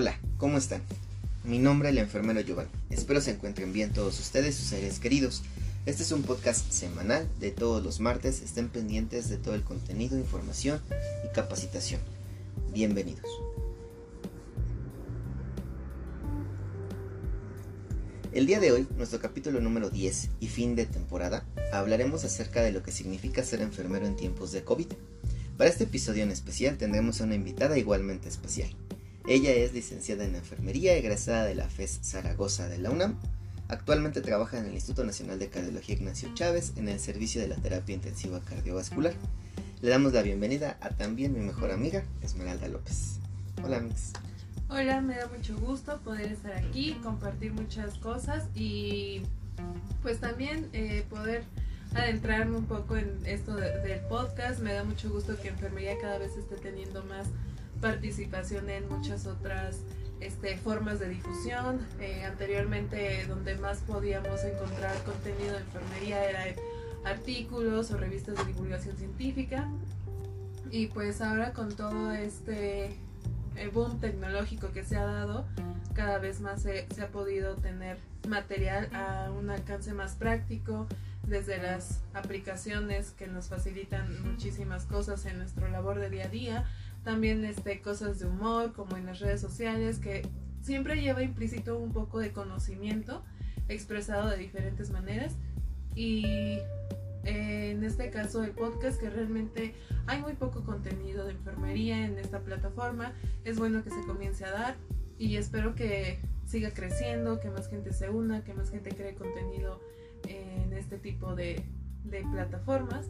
Hola, ¿cómo están? Mi nombre es el enfermero Giovanni. Espero se encuentren bien todos ustedes, sus seres queridos. Este es un podcast semanal de todos los martes. Estén pendientes de todo el contenido, información y capacitación. Bienvenidos. El día de hoy, nuestro capítulo número 10 y fin de temporada, hablaremos acerca de lo que significa ser enfermero en tiempos de COVID. Para este episodio en especial tendremos una invitada igualmente especial. Ella es licenciada en enfermería, egresada de la FES Zaragoza de la UNAM. Actualmente trabaja en el Instituto Nacional de Cardiología Ignacio Chávez en el servicio de la terapia intensiva cardiovascular. Le damos la bienvenida a también mi mejor amiga, Esmeralda López. Hola, Mix. Hola, me da mucho gusto poder estar aquí, compartir muchas cosas y pues también eh, poder adentrarme un poco en esto del podcast. Me da mucho gusto que enfermería cada vez esté teniendo más participación en muchas otras este, formas de difusión. Eh, anteriormente donde más podíamos encontrar contenido de enfermería era en artículos o revistas de divulgación científica. Y pues ahora con todo este eh, boom tecnológico que se ha dado, cada vez más se, se, ha podido tener material a un alcance más práctico, desde las aplicaciones que nos facilitan muchísimas cosas en nuestro labor de día a día, también este, cosas de humor como en las redes sociales que siempre lleva implícito un poco de conocimiento expresado de diferentes maneras. Y eh, en este caso el podcast que realmente hay muy poco contenido de enfermería en esta plataforma es bueno que se comience a dar y espero que siga creciendo que más gente se una que más gente cree contenido en este tipo de, de plataformas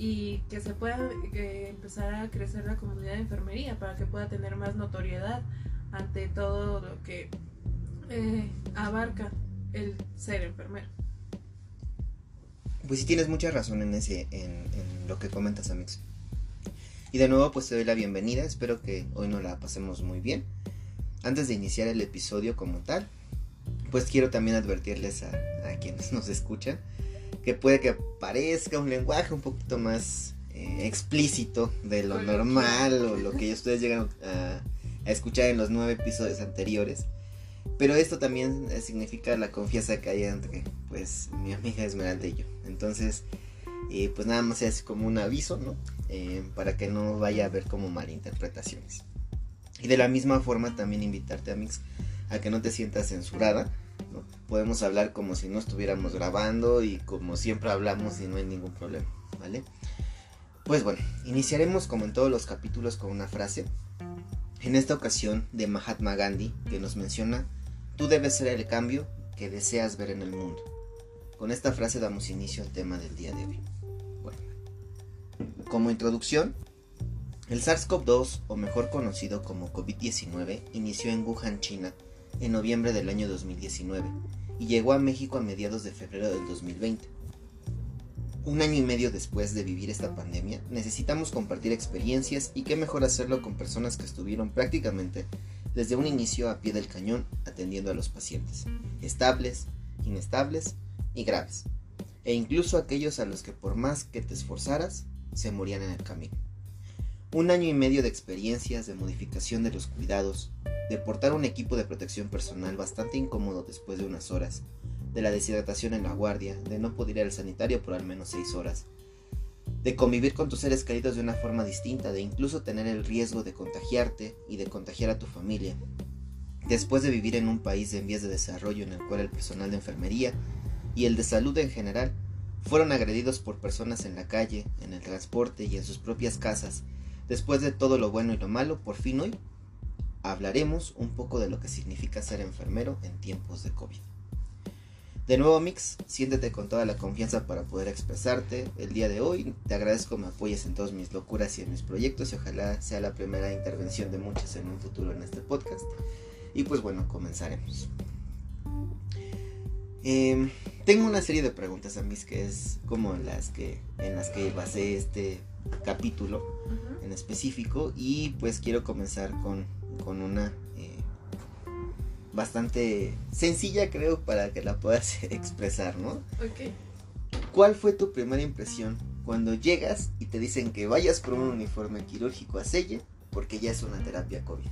y que se pueda empezar a crecer la comunidad de enfermería para que pueda tener más notoriedad ante todo lo que eh, abarca el ser enfermero. Pues sí tienes mucha razón en ese, en, en, lo que comentas, Amix. Y de nuevo, pues te doy la bienvenida. Espero que hoy nos la pasemos muy bien. Antes de iniciar el episodio como tal, pues quiero también advertirles a, a quienes nos escuchan que puede que parezca un lenguaje un poquito más eh, explícito de lo normal o lo que ustedes llegan a, a, escuchar en los nueve episodios anteriores. Pero esto también eh, significa la confianza que hay entre pues mi amiga Esmeralda y yo. Entonces, eh, pues nada más es como un aviso, ¿no? Eh, para que no vaya a haber como malinterpretaciones. Y de la misma forma también invitarte a Mix a que no te sientas censurada Podemos hablar como si no estuviéramos grabando y como siempre hablamos y no hay ningún problema, ¿vale? Pues bueno, iniciaremos como en todos los capítulos con una frase. En esta ocasión de Mahatma Gandhi que nos menciona, tú debes ser el cambio que deseas ver en el mundo. Con esta frase damos inicio al tema del día de hoy. Bueno, como introducción, el SARS-CoV-2, o mejor conocido como COVID-19, inició en Wuhan, China, en noviembre del año 2019 y llegó a México a mediados de febrero del 2020. Un año y medio después de vivir esta pandemia, necesitamos compartir experiencias y qué mejor hacerlo con personas que estuvieron prácticamente desde un inicio a pie del cañón atendiendo a los pacientes, estables, inestables y graves, e incluso aquellos a los que por más que te esforzaras, se morían en el camino. Un año y medio de experiencias de modificación de los cuidados, de portar un equipo de protección personal bastante incómodo después de unas horas, de la deshidratación en la guardia, de no poder ir al sanitario por al menos seis horas, de convivir con tus seres queridos de una forma distinta, de incluso tener el riesgo de contagiarte y de contagiar a tu familia, después de vivir en un país en vías de desarrollo en el cual el personal de enfermería y el de salud en general fueron agredidos por personas en la calle, en el transporte y en sus propias casas, después de todo lo bueno y lo malo, por fin hoy hablaremos un poco de lo que significa ser enfermero en tiempos de COVID. De nuevo, Mix, siéntete con toda la confianza para poder expresarte. El día de hoy te agradezco me apoyes en todas mis locuras y en mis proyectos y ojalá sea la primera intervención de muchas en un futuro en este podcast. Y pues bueno, comenzaremos. Eh, tengo una serie de preguntas a mis que es como las que en las que basé este capítulo uh -huh. en específico y pues quiero comenzar con con una eh, bastante sencilla, creo, para que la puedas expresar, ¿no? Ok. ¿Cuál fue tu primera impresión cuando llegas y te dicen que vayas por un uniforme quirúrgico a Selle porque ya es una terapia COVID?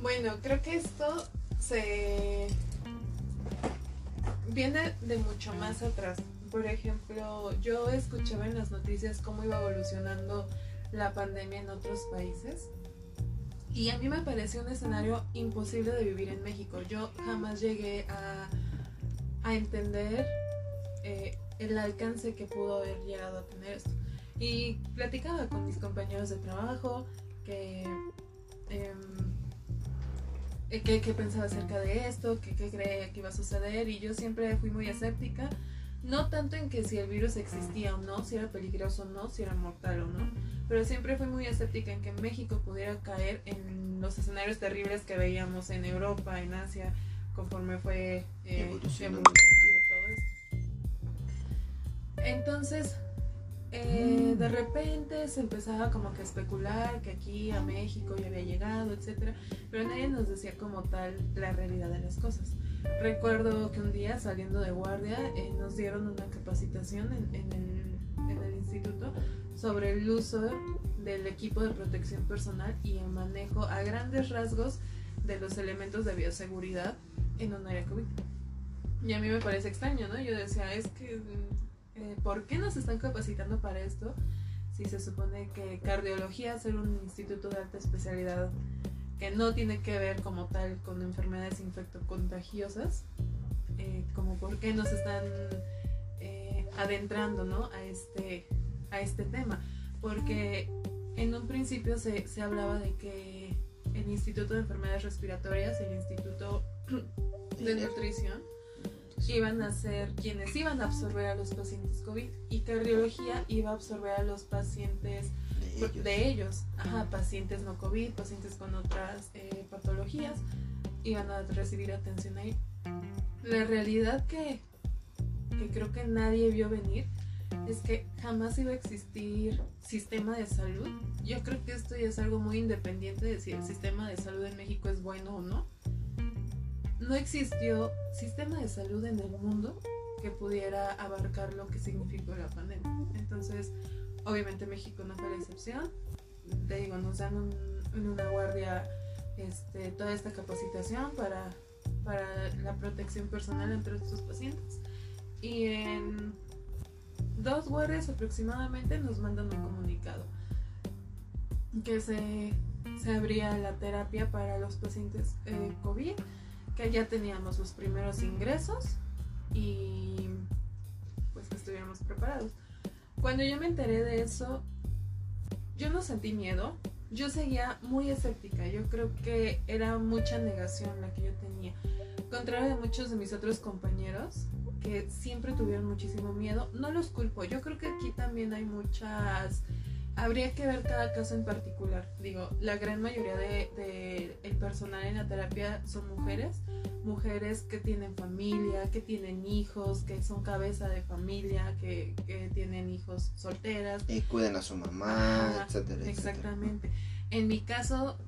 Bueno, creo que esto se viene de mucho más atrás. Por ejemplo, yo escuchaba en las noticias cómo iba evolucionando la pandemia en otros países y a mí me pareció un escenario imposible de vivir en México. Yo jamás llegué a, entender eh, el alcance que pudo haber llegado a tener esto. Y platicaba con mis compañeros de trabajo que, em, eh, pensaba acerca de esto, que, que creía que iba a suceder y yo siempre fui muy escéptica. No tanto en que si el virus existía o no, si era peligroso o no, si era mortal o no, pero siempre fui muy escéptica en que México pudiera caer en los escenarios terribles que veíamos en Europa, en Asia, conforme fue eh, evolucionando todo esto. Entonces, eh, de repente se empezaba como que a especular que aquí a México ya había llegado, etcétera, pero nadie nos decía como tal la realidad de las cosas. Recuerdo que un día saliendo de guardia eh, nos dieron una capacitación en, el, instituto sobre el uso del equipo de protección personal y el manejo a grandes rasgos de los elementos de bioseguridad en un área COVID. Y a mí me parece extraño, ¿no? Yo decía, es que eh, ¿por qué nos están capacitando para esto? Si se supone que cardiología es un instituto de alta especialidad que no tiene que ver como tal con enfermedades infectocontagiosas, eh, como por qué nos están eh, adentrando ¿no? a, este, a este tema. Porque en un principio se, se hablaba de que el Instituto de Enfermedades Respiratorias, el Instituto de Nutrición, iban a ser quienes iban a absorber a los pacientes COVID y cardiología iba a absorber a los pacientes de ellos, Ajá, pacientes no COVID, pacientes con otras eh, patologías, iban a recibir atención ahí. La realidad que, que creo que nadie vio venir es que jamás iba a existir sistema de salud. Yo creo que esto ya es algo muy independiente de si el sistema de salud en México es bueno o no no existió sistema de salud en el mundo que pudiera abarcar lo que significó la pandemia. Entonces, obviamente México no fue la excepción. Te digo, nos dan en una guardia este, toda esta capacitación para, para la protección personal entre estos pacientes. Y en dos guardias aproximadamente nos mandan un comunicado que se, se abría la terapia para los pacientes eh, COVID que ya teníamos los primeros ingresos y pues que estuviéramos preparados. Cuando yo me enteré de eso, yo no sentí miedo, yo seguía muy escéptica, yo creo que era mucha negación la que yo tenía. Contrario de muchos de mis otros compañeros que siempre tuvieron muchísimo miedo, no los culpo, yo creo que aquí también hay muchas habría que ver cada caso en particular. Digo, la gran mayoría de, de, el personal en la terapia son mujeres, mujeres que tienen familia, que tienen hijos, que son cabeza de familia, que, que tienen hijos solteras. Y cuidan a su mamá, etcétera. Exactamente. En mi caso,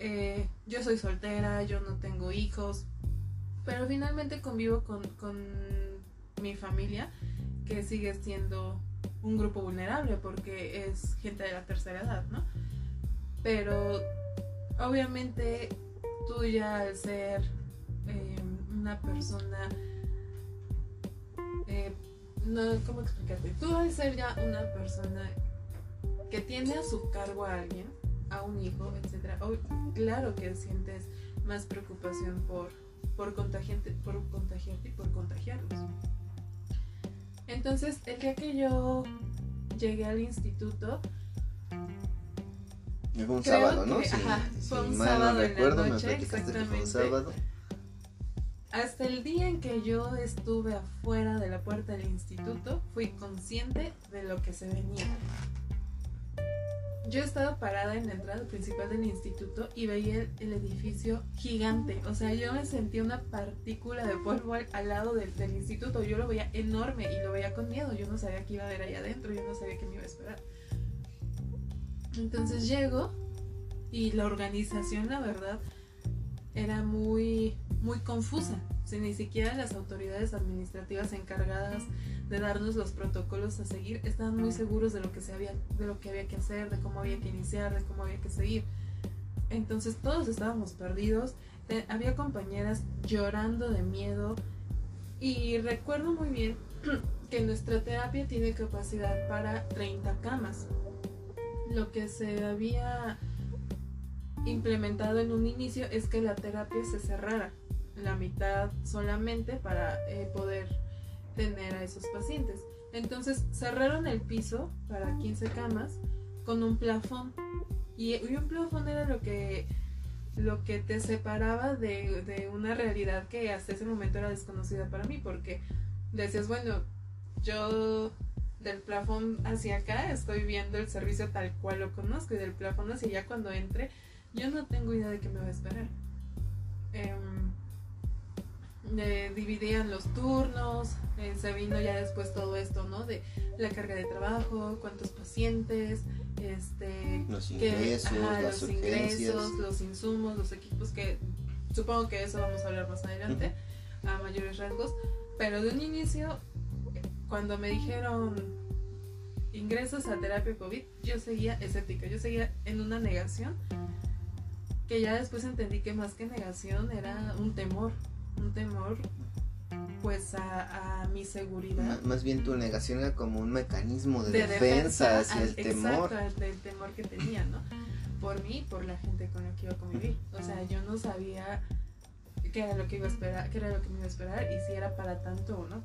eh, yo soy soltera, yo no tengo hijos, pero finalmente convivo con, con mi familia, que sigue siendo un grupo vulnerable porque es gente de la tercera edad, ¿no? Pero obviamente tú ya al ser em, una persona, eh, no, ¿cómo explicarte? Tú al ser ya una persona que tiene a su cargo a alguien, a un hijo, etcétera, claro que sientes más preocupación por, por, contagiante, por contagiarte y por contagiarlos. Entonces, el día que yo llegué al instituto, fue un sábado, ¿no? sí, ajá, fue un sábado en la noche, exactamente. sábado. Hasta el día en que yo estuve afuera de la puerta del instituto, fui consciente de lo que se venía yo estaba parada en la entrada principal del instituto y veía el, edificio gigante. O sea, yo me sentía una partícula de polvo al, lado del, instituto. Yo lo veía enorme y lo veía con miedo. Yo no sabía qué iba a haber ahí adentro, yo no sabía qué me iba a esperar. Entonces llego y la organización, la verdad, era muy, muy confusa. O sea, ni siquiera las autoridades administrativas encargadas de darnos los protocolos a seguir, estaban muy seguros de lo que se había, de lo que había que hacer, de cómo había que iniciar, de cómo había que seguir. Entonces todos estábamos perdidos, había compañeras llorando de miedo y recuerdo muy bien que nuestra terapia tiene capacidad para 30 camas. Lo que se había implementado en un inicio es que la terapia se cerrara la mitad solamente para eh, poder tener a esos pacientes. Entonces cerraron el piso para 15 camas con un plafón. Y, un plafón era lo que, lo que te separaba de, de, una realidad que hasta ese momento era desconocida para mí, porque decías, bueno, yo del plafón hacia acá estoy viendo el servicio tal cual lo conozco y del plafón hacia allá cuando entre yo no tengo idea de qué me va a esperar. Eh, dividían los turnos, eh, se vino ya después todo esto, ¿no? De la carga de trabajo, cuántos pacientes, este, los ingresos, los, ingresos los insumos, los equipos, que supongo que eso vamos a hablar más adelante, a mayores rangos, pero de un inicio, cuando me dijeron ingresos a terapia COVID, yo seguía escéptica, yo seguía en una negación, que ya después entendí que más que negación era un temor, un temor pues a, mi seguridad. más bien tu negación era como un mecanismo de, defensa, hacia el temor. Exacto, el temor que tenía, ¿no? Por mí por la gente con la que iba a convivir. O sea, yo no sabía qué era lo que iba a esperar, qué era lo que me iba a esperar y si era para tanto o no.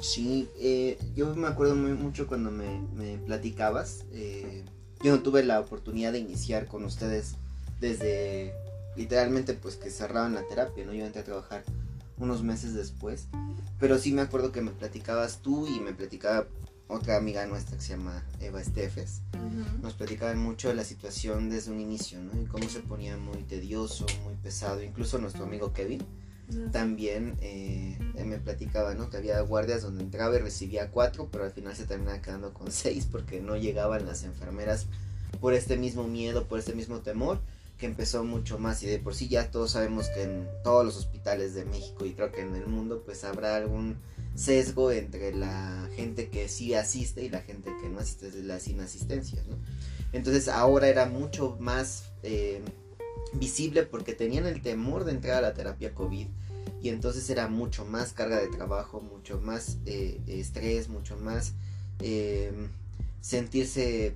Sí, eh, yo me acuerdo muy mucho cuando me, me platicabas. Eh, yo no tuve la oportunidad de iniciar con ustedes desde literalmente pues que cerraban la terapia, ¿no? Yo entré a trabajar unos meses después, pero sí me acuerdo que me platicabas tú y me platicaba otra amiga nuestra que se llama Eva Estefes. Nos platicaban mucho de la situación desde un inicio, ¿no? Y cómo se ponía muy tedioso, muy pesado. Incluso nuestro amigo Kevin también eh, me platicaba, ¿no? Que había guardias donde entraba y recibía cuatro, pero al final se terminaba quedando con seis porque no llegaban las enfermeras por este mismo miedo, por este mismo temor que empezó mucho más y de por sí ya todos sabemos que en todos los hospitales de México y creo que en el mundo pues habrá algún sesgo entre la gente que sí asiste y la gente que no asiste de las inasistencias. Entonces ahora era mucho más eh, visible porque tenían el temor de entrar a la terapia COVID y entonces era mucho más carga de trabajo, mucho más eh, estrés, mucho más eh, sentirse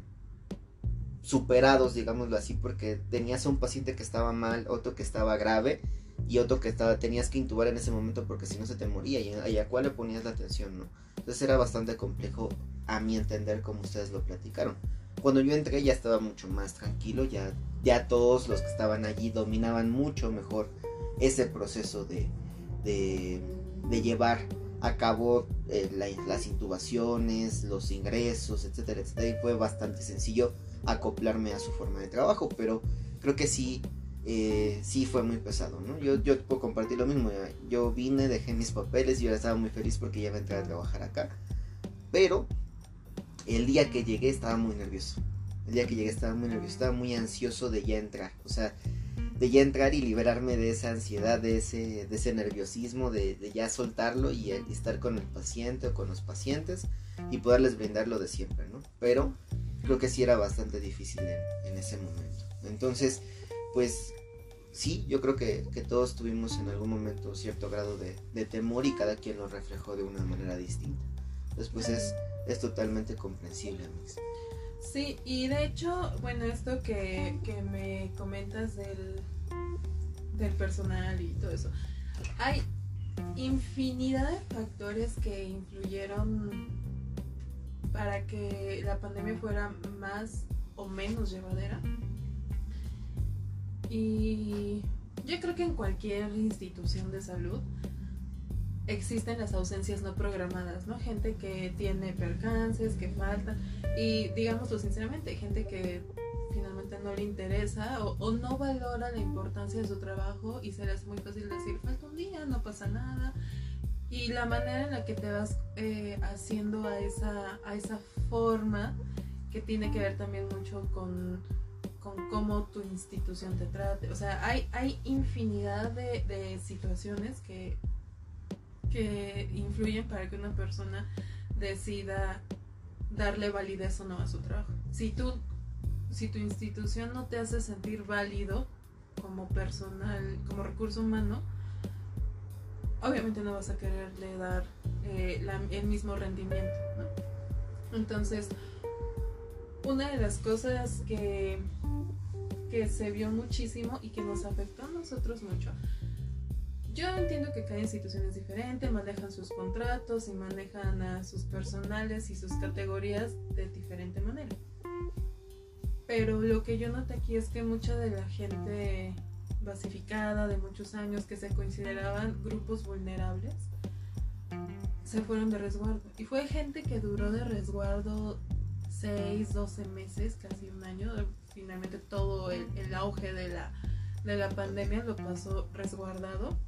superados, digámoslo así, porque tenías a un paciente que estaba mal, otro que estaba grave y otro que estaba, tenías que intubar en ese momento porque si no se te moría y, a cuál le ponías la atención, ¿no? Entonces era bastante complejo a mi entender como ustedes lo platicaron. Cuando yo entré ya estaba mucho más tranquilo, ya, ya todos los que estaban allí dominaban mucho mejor ese proceso de, de, llevar a cabo eh, las intubaciones, los ingresos, etcétera, etcétera, y fue bastante sencillo acoplarme a su forma de trabajo, pero creo que sí, eh, sí fue muy pesado, ¿no? Yo, yo puedo compartir lo mismo, yo vine, dejé mis papeles y yo estaba muy feliz porque ya iba a entrar a trabajar acá, pero el día que llegué estaba muy nervioso, el día que llegué estaba muy nervioso, estaba muy ansioso de ya entrar, o sea, de ya entrar y liberarme de esa ansiedad, de ese, de ese nerviosismo, de, ya soltarlo y, y, estar con el paciente o con los pacientes y poderles brindar lo de siempre, ¿no? Pero creo que sí era bastante difícil en, ese momento. Entonces, pues sí, yo creo que, todos tuvimos en algún momento cierto grado de, temor y cada quien lo reflejó de una manera distinta. Entonces, pues es, es totalmente comprensible, amigos. Sí, y de hecho, bueno, esto que, que me comentas del, del personal y todo eso, hay infinidad de factores que influyeron para que la pandemia fuera más o menos llevadera. Y yo creo que en cualquier institución de salud existen las ausencias no programadas, ¿no? Gente que tiene percances, que faltan, y digámoslo sinceramente, gente que finalmente no le interesa o, no valora la importancia de su trabajo y se le hace muy fácil decir, falta un día, no pasa nada, y la manera en la que te vas eh, haciendo a esa, a esa forma que tiene que ver también mucho con, con cómo tu institución te trate. O sea, hay, hay infinidad de, de situaciones que, que influyen para que una persona decida darle validez o no a su trabajo. Si tú si tu institución no te hace sentir válido como personal, como recurso humano, obviamente no vas a quererle dar eh, el mismo rendimiento. Entonces, una de las cosas que, que se vio muchísimo y que nos afectó a nosotros mucho, yo entiendo que cada institución es diferente, manejan sus contratos y manejan a sus personales y sus categorías de diferente manera. Pero lo que yo noté aquí es que mucha de la gente basificada de muchos años que se consideraban grupos vulnerables se fueron de resguardo. Y fue gente que duró de resguardo 6, 12 meses, casi un año. Finalmente todo el, auge de la, de la pandemia lo pasó resguardado.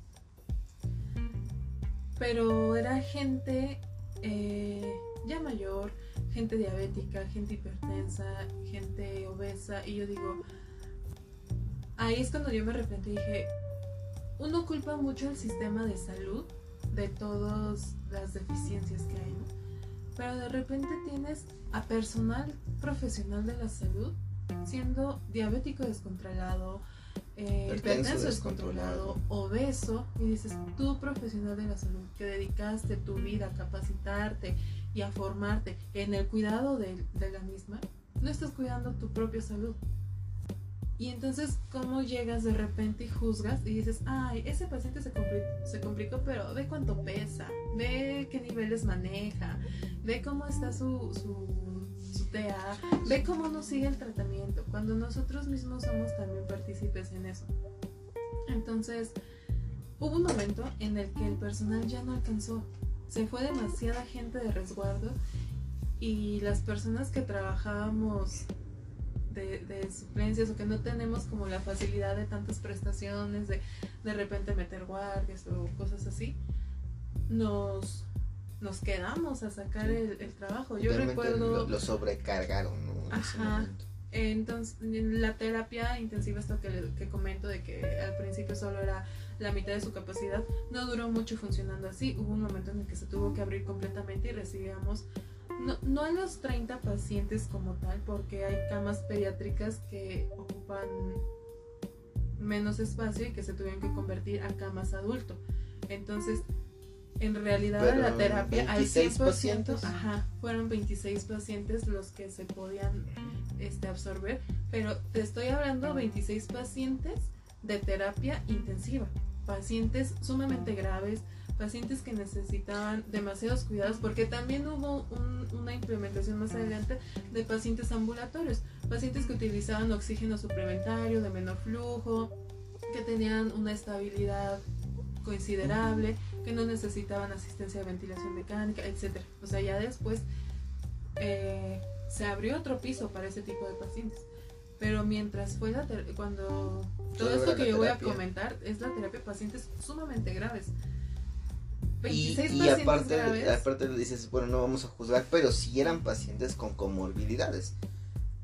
Pero era gente eh, ya mayor, gente diabética, gente hipertensa, gente obesa. Y yo digo, ahí es cuando yo me arrepentí y dije, uno culpa mucho al sistema de salud de todas las deficiencias que hay, ¿no? Pero de repente tienes a personal profesional de la salud siendo diabético descontrolado, eh, hipertenso descontrolado, obeso, y dices, tú profesional de la salud, que dedicaste tu vida a capacitarte y a formarte en el cuidado de, de la misma, no estás cuidando tu propia salud. Y entonces, ¿cómo llegas de repente y juzgas y dices, ay, ese paciente se, complicó, pero ve cuánto pesa, ve qué niveles maneja, ve cómo está su, su, su TA, ve cómo no sigue el tratamiento, cuando nosotros mismos somos también partícipes en eso. Entonces, hubo un momento en el que el personal ya no alcanzó, se fue demasiada gente de resguardo y las personas que trabajábamos de, suplencias o que no tenemos como la facilidad de tantas prestaciones, de de repente meter guardias o cosas así, nos, nos quedamos a sacar el, trabajo. Yo recuerdo... Lo, sobrecargaron, ¿no? Ajá. Entonces, la terapia intensiva, esto que, que comento de que al principio solo era la mitad de su capacidad, no duró mucho funcionando así. Hubo un momento en el que se tuvo que abrir completamente y recibíamos no, no a los 30 pacientes como tal, porque hay camas pediátricas que ocupan menos espacio y que se tuvieron que convertir a camas adulto. Entonces, en realidad la terapia al 100%, pacientes. Ajá, fueron 26 pacientes los que se podían este, absorber, pero te estoy hablando 26 pacientes de terapia intensiva, pacientes sumamente graves, pacientes que necesitaban demasiados cuidados, porque también hubo una implementación más adelante de pacientes ambulatorios, pacientes que utilizaban oxígeno suplementario de menor flujo, que tenían una estabilidad considerable, que no necesitaban asistencia de ventilación mecánica, etc. O sea, ya después eh, se abrió otro piso para ese tipo de pacientes. Pero mientras fue la cuando todo esto que yo voy a comentar es la terapia de pacientes sumamente graves y, aparte, aparte le dices, bueno, no vamos a juzgar, pero si eran pacientes con comorbilidades,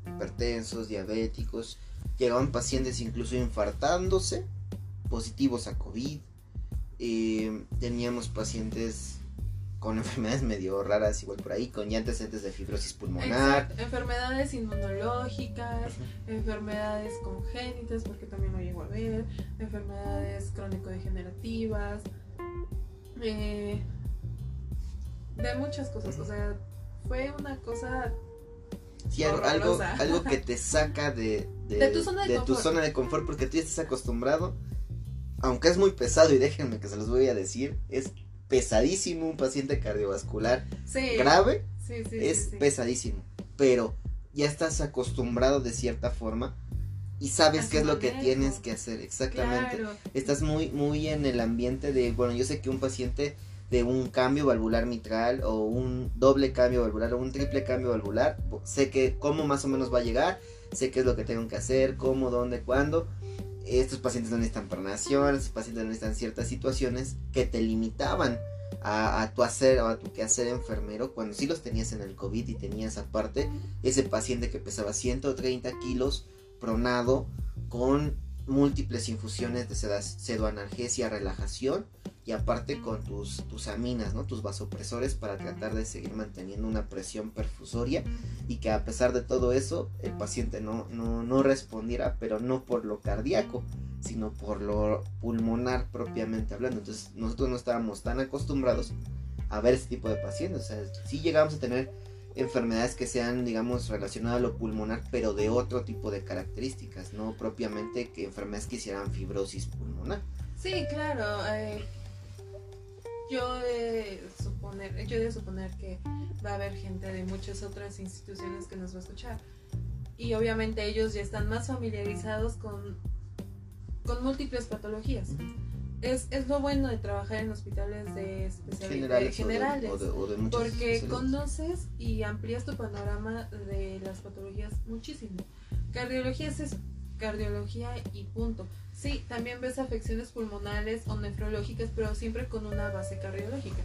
hipertensos, diabéticos, llegaban pacientes incluso infartándose, positivos a COVID, eh, teníamos pacientes con enfermedades medio raras igual por ahí, con ya antecedentes de fibrosis pulmonar. Enfermedades inmunológicas, enfermedades congénitas, porque también lo llego a ver, enfermedades crónico-degenerativas, eh, de muchas cosas, o sea, fue una cosa... Sí, algo, algo, que te saca de, de, tu, zona de, tu, zona de confort porque tú ya estás acostumbrado, aunque es muy pesado y déjenme que se los voy a decir, es pesadísimo un paciente cardiovascular grave, es pesadísimo, pero ya estás acostumbrado de cierta forma y sabes qué es lo que tienes que hacer, exactamente. Estás muy, muy en el ambiente de, bueno, yo sé que un paciente de un cambio valvular mitral o un doble cambio valvular o un triple cambio valvular, sé que cómo más o menos va a llegar, sé qué es lo que tengo que hacer, cómo, dónde, cuándo. Estos pacientes no necesitan pernación, estos pacientes no necesitan ciertas situaciones que te limitaban a, a, tu hacer o a tu quehacer enfermero cuando sí los tenías en el COVID y tenías aparte ese paciente que pesaba 130 kilos pronado con múltiples infusiones de sedoanalgesia, relajación y aparte con tus, tus aminas, ¿no? tus vasopresores para tratar de seguir manteniendo una presión perfusoria y que a pesar de todo eso el paciente no, no, no respondiera, pero no por lo cardíaco, sino por lo pulmonar propiamente hablando. Entonces nosotros no estábamos tan acostumbrados a ver ese tipo de pacientes. O sea, llegamos a tener enfermedades que sean, digamos, relacionadas a lo pulmonar, pero de otro tipo de características, no propiamente que enfermedades que hicieran fibrosis pulmonar. Sí, claro. Eh, yo de suponer, yo de suponer que va a haber gente de muchas otras instituciones que nos va a escuchar. Y obviamente ellos ya están más familiarizados con, con múltiples patologías es, es lo bueno de trabajar en hospitales de especialidades generales, porque conoces y amplías tu panorama de las patologías muchísimo. Cardiología es eso, cardiología y punto. Sí, también ves afecciones pulmonares o nefrológicas, pero siempre con una base cardiológica.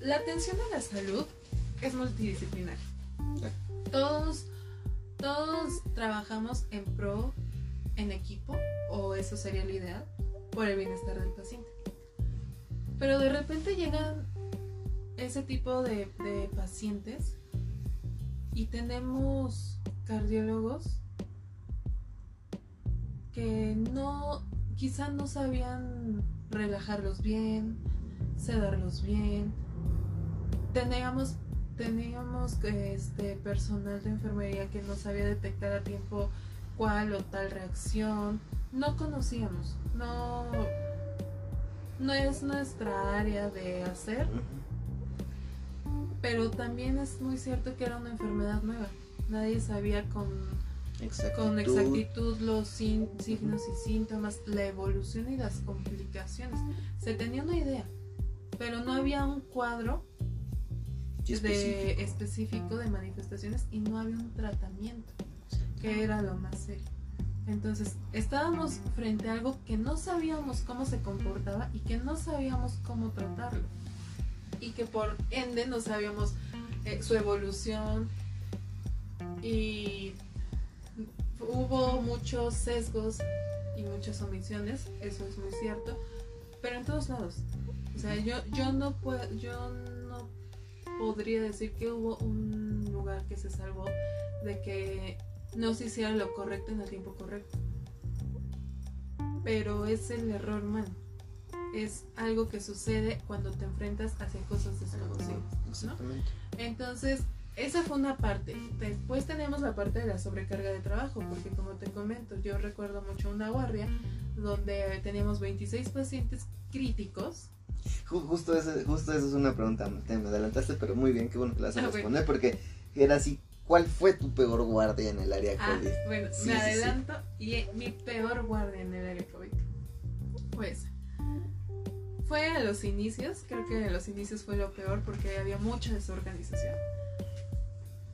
La atención a la salud es multidisciplinar. Todos, todos trabajamos en pro, en equipo, o eso sería la idea por el bienestar del paciente. Pero de repente llegan ese tipo de, pacientes y tenemos cardiólogos que no, quizá no sabían relajarlos bien, sedarlos bien. Teníamos, teníamos este personal de enfermería que no sabía detectar a tiempo cuál o tal reacción. No conocíamos no, no es nuestra área de hacer, pero también es muy cierto que era una enfermedad nueva. Nadie sabía con exactitud, con exactitud los signos y síntomas, la evolución y las complicaciones. Se tenía una idea, pero no había un cuadro de específico de manifestaciones y no había un tratamiento, que era lo más serio. Entonces, estábamos frente a algo que no sabíamos cómo se comportaba y que no sabíamos cómo tratarlo. Y que por ende no sabíamos eh, su evolución. Y hubo muchos sesgos y muchas omisiones, eso es muy cierto, pero en todos lados. O sea, yo, yo no puedo, yo no podría decir que hubo un lugar que se salvó de que no se hiciera lo correcto en el tiempo correcto. Pero es el error humano. Es algo que sucede cuando te enfrentas hacia cosas desconocidas. Entonces, esa fue una parte. Después tenemos la parte de la sobrecarga de trabajo, porque como te comento, yo recuerdo mucho una guardia donde teníamos 26 pacientes críticos. Justo eso, justo eso es una pregunta, te me adelantaste, pero muy bien, qué bueno que la a ah, responder, porque era así, ¿Cuál fue tu peor guardia en el área ah, COVID? Bueno, me adelanto y mi peor guardia en el área COVID pues fue a los inicios, creo que a los inicios fue lo peor porque había mucha desorganización.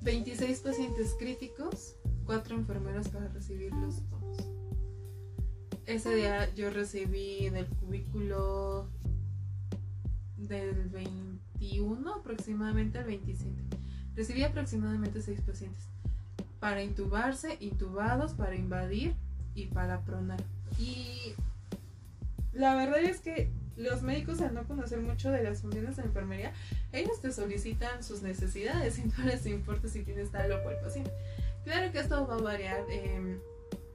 26 pacientes críticos, 4 enfermeros para recibirlos todos. Ese día yo recibí en el cubículo del 21 aproximadamente al 27 Recibí aproximadamente seis pacientes para intubarse, intubados, para invadir y para pronar. Y la verdad es que los médicos al no conocer mucho de las funciones de enfermería, ellos te solicitan sus necesidades y no les importa si tienes tal o cual paciente. Claro que esto va a variar. Eh,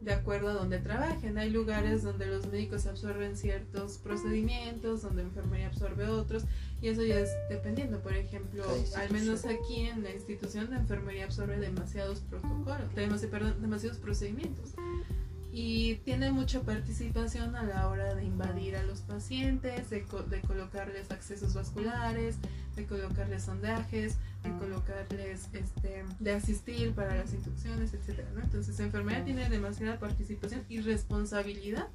de acuerdo a donde trabajen. Hay lugares donde los médicos absorben ciertos procedimientos, donde enfermería absorbe otros, y eso ya es dependiendo. Por ejemplo, al menos aquí en la institución de enfermería absorbe demasiados protocolos, perdón, demasiados procedimientos y tiene mucha participación a la hora de invadir a los pacientes, de, de, colocarles accesos vasculares, de colocarles sondajes, de colocarles, este, de asistir para las inducciones, etcétera, ¿no? Entonces, la enfermera tiene demasiada participación y responsabilidad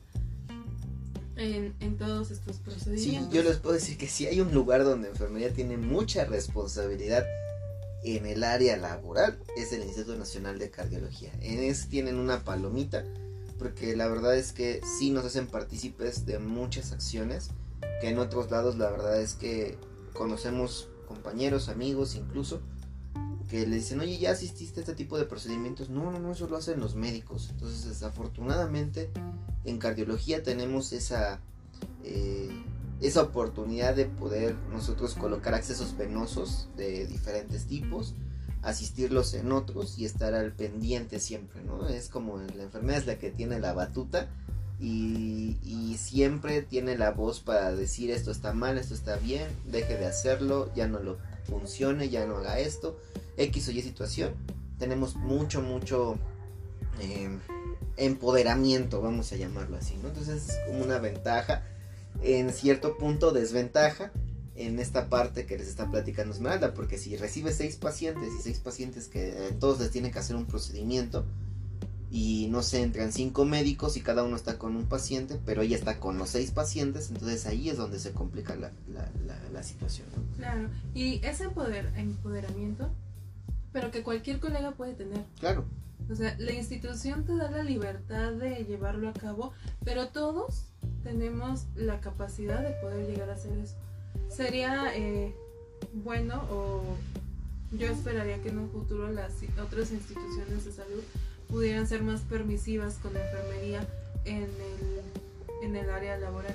en, en, todos estos procedimientos. Sí, yo les puedo decir que si hay un lugar donde enfermería tiene mucha responsabilidad en el área laboral, es el Instituto Nacional de Cardiología. En ese tienen una palomita porque la verdad es que sí nos hacen partícipes de muchas acciones que en otros lados la verdad es que conocemos compañeros, amigos incluso, que le dicen, oye, ya asististe a este tipo de procedimientos. No, no, no, eso lo hacen los médicos. Entonces, desafortunadamente, en cardiología tenemos esa, eh, esa oportunidad de poder nosotros colocar accesos venosos de diferentes tipos, asistirlos en otros y estar al pendiente siempre, ¿no? Es como la enfermedad es la que tiene la batuta y, siempre tiene la voz para decir esto está mal, esto está bien, deje de hacerlo, ya no lo funcione, ya no haga esto, X o Y situación. Tenemos mucho, mucho eh, empoderamiento, vamos a llamarlo así, ¿no? Entonces es como una ventaja, en cierto punto desventaja en esta parte que les está platicando Esmeralda, porque si recibe seis pacientes y seis pacientes que eh, todos les tienen que hacer un procedimiento y no se entran cinco médicos y cada uno está con un paciente, pero ella está con los seis pacientes, entonces ahí es donde se complica la, la, situación. Claro, y ese empoderamiento, pero que cualquier colega puede tener. Claro. O sea, la institución te da la libertad de llevarlo a cabo, pero todos tenemos la capacidad de poder llegar a hacer eso. Sería eh, bueno o yo esperaría que en un futuro las otras instituciones de salud pudieran ser más permisivas con la enfermería en el, en el área laboral.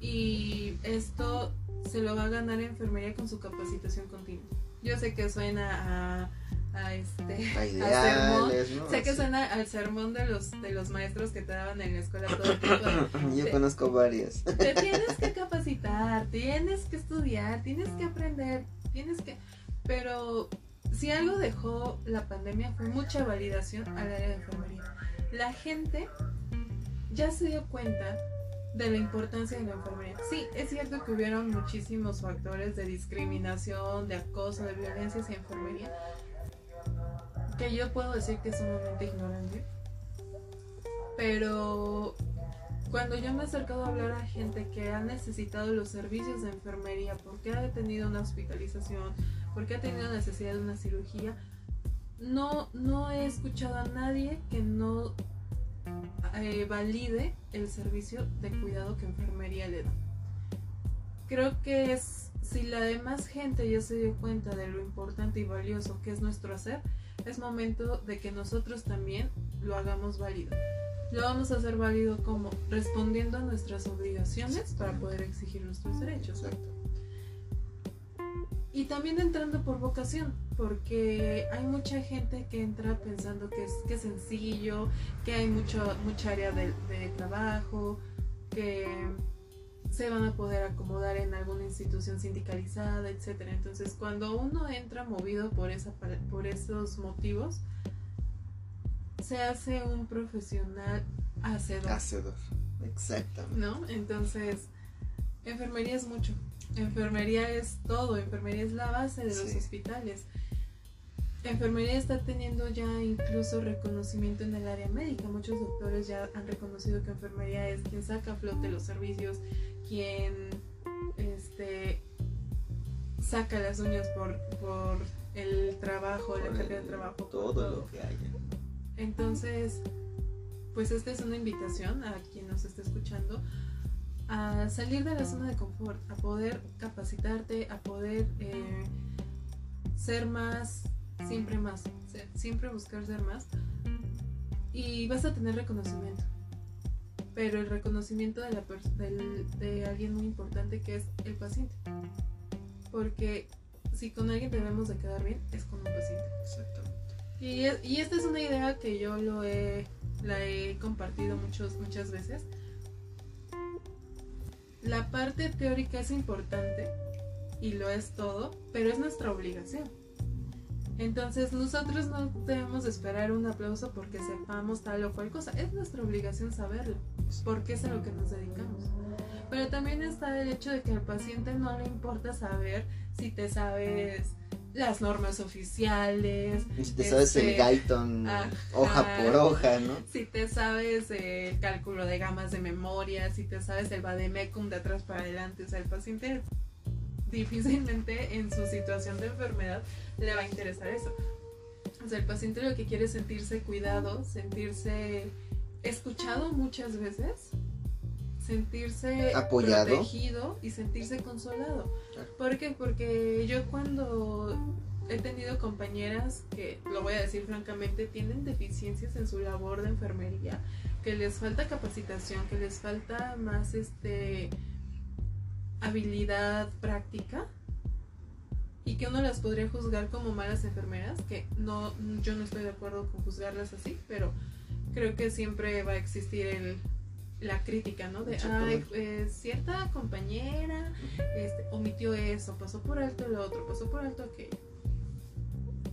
Y esto se lo va a ganar enfermería con su capacitación continua. Yo sé que suena a a este sermón. Sé que suena al sermón de los de los maestros que te daban en la escuela todo el tiempo. Yo conozco varios. Te tienes que capacitar, tienes que estudiar, tienes que aprender, tienes que pero si algo dejó la pandemia fue mucha validación al área de enfermería. La gente ya se dio cuenta de la importancia de la enfermería. Sí, es cierto que hubieron muchísimos factores de discriminación, de acoso, de violencia hacia enfermería, que yo puedo decir que es sumamente ignorante. Pero cuando yo me he acercado a hablar a gente que ha necesitado los servicios de enfermería porque ha tenido una hospitalización, porque ha tenido necesidad de una cirugía, no, no he escuchado a nadie que no eh, valide el servicio de cuidado que enfermería le da. Creo que es, si la demás gente ya se dio cuenta de lo importante y valioso que es nuestro hacer, es momento de que nosotros también lo hagamos válido. Lo vamos a hacer válido como respondiendo a nuestras obligaciones para poder exigir nuestros derechos. Y también entrando por vocación, porque hay mucha gente que entra pensando que es, que es sencillo, que hay mucho, mucha área de, de trabajo, que se van a poder acomodar en alguna institución sindicalizada, etcétera. Entonces, cuando uno entra movido por esa por esos motivos, se hace un profesional hacedor. Hacedor, exactamente. ¿No? Entonces, enfermería es mucho. Enfermería es todo, enfermería es la base de los hospitales. Enfermería está teniendo ya incluso reconocimiento en el área médica. Muchos doctores ya han reconocido que enfermería es quien saca a flote los servicios, quien este, saca las uñas por, por el trabajo, la carga de trabajo. Todo, lo que haya. Entonces, pues esta es una invitación a quien nos esté escuchando a salir de la zona de confort, a poder capacitarte, a poder eh, ser más, siempre más, siempre buscar ser más. Y vas a tener reconocimiento pero el reconocimiento de, la de alguien muy importante que es el paciente. Porque si con alguien debemos de quedar bien, es con un paciente. Exactamente. Y, y esta es una idea que yo lo he, la he compartido muchos, muchas veces. La parte teórica es importante y lo es todo, pero es nuestra obligación. Entonces nosotros no debemos esperar un aplauso porque sepamos tal o cual cosa. Es nuestra obligación saberlo, porque es a lo que nos dedicamos. Pero también está el hecho de que al paciente no le importa saber si te sabes las normas oficiales. Si te sabes el este, Guyton hoja por hoja, ¿no? Si te sabes el cálculo de gamas de memoria, si te sabes el vademecum de atrás para adelante. O sea, el paciente difícilmente en su situación de enfermedad le va a interesar eso. O sea, el paciente lo que quiere es sentirse cuidado, sentirse escuchado muchas veces, sentirse apoyado, protegido y sentirse consolado. ¿Por qué? Porque yo cuando he tenido compañeras que, lo voy a decir francamente, tienen deficiencias en su labor de enfermería, que les falta capacitación, que les falta más este habilidad práctica y que uno las podría juzgar como malas enfermeras, que no, yo no estoy de acuerdo con juzgarlas así, pero creo que siempre va a existir el, la crítica, ¿no? De, ay, eh, cierta compañera este, omitió eso, pasó por alto lo otro, pasó por alto aquello.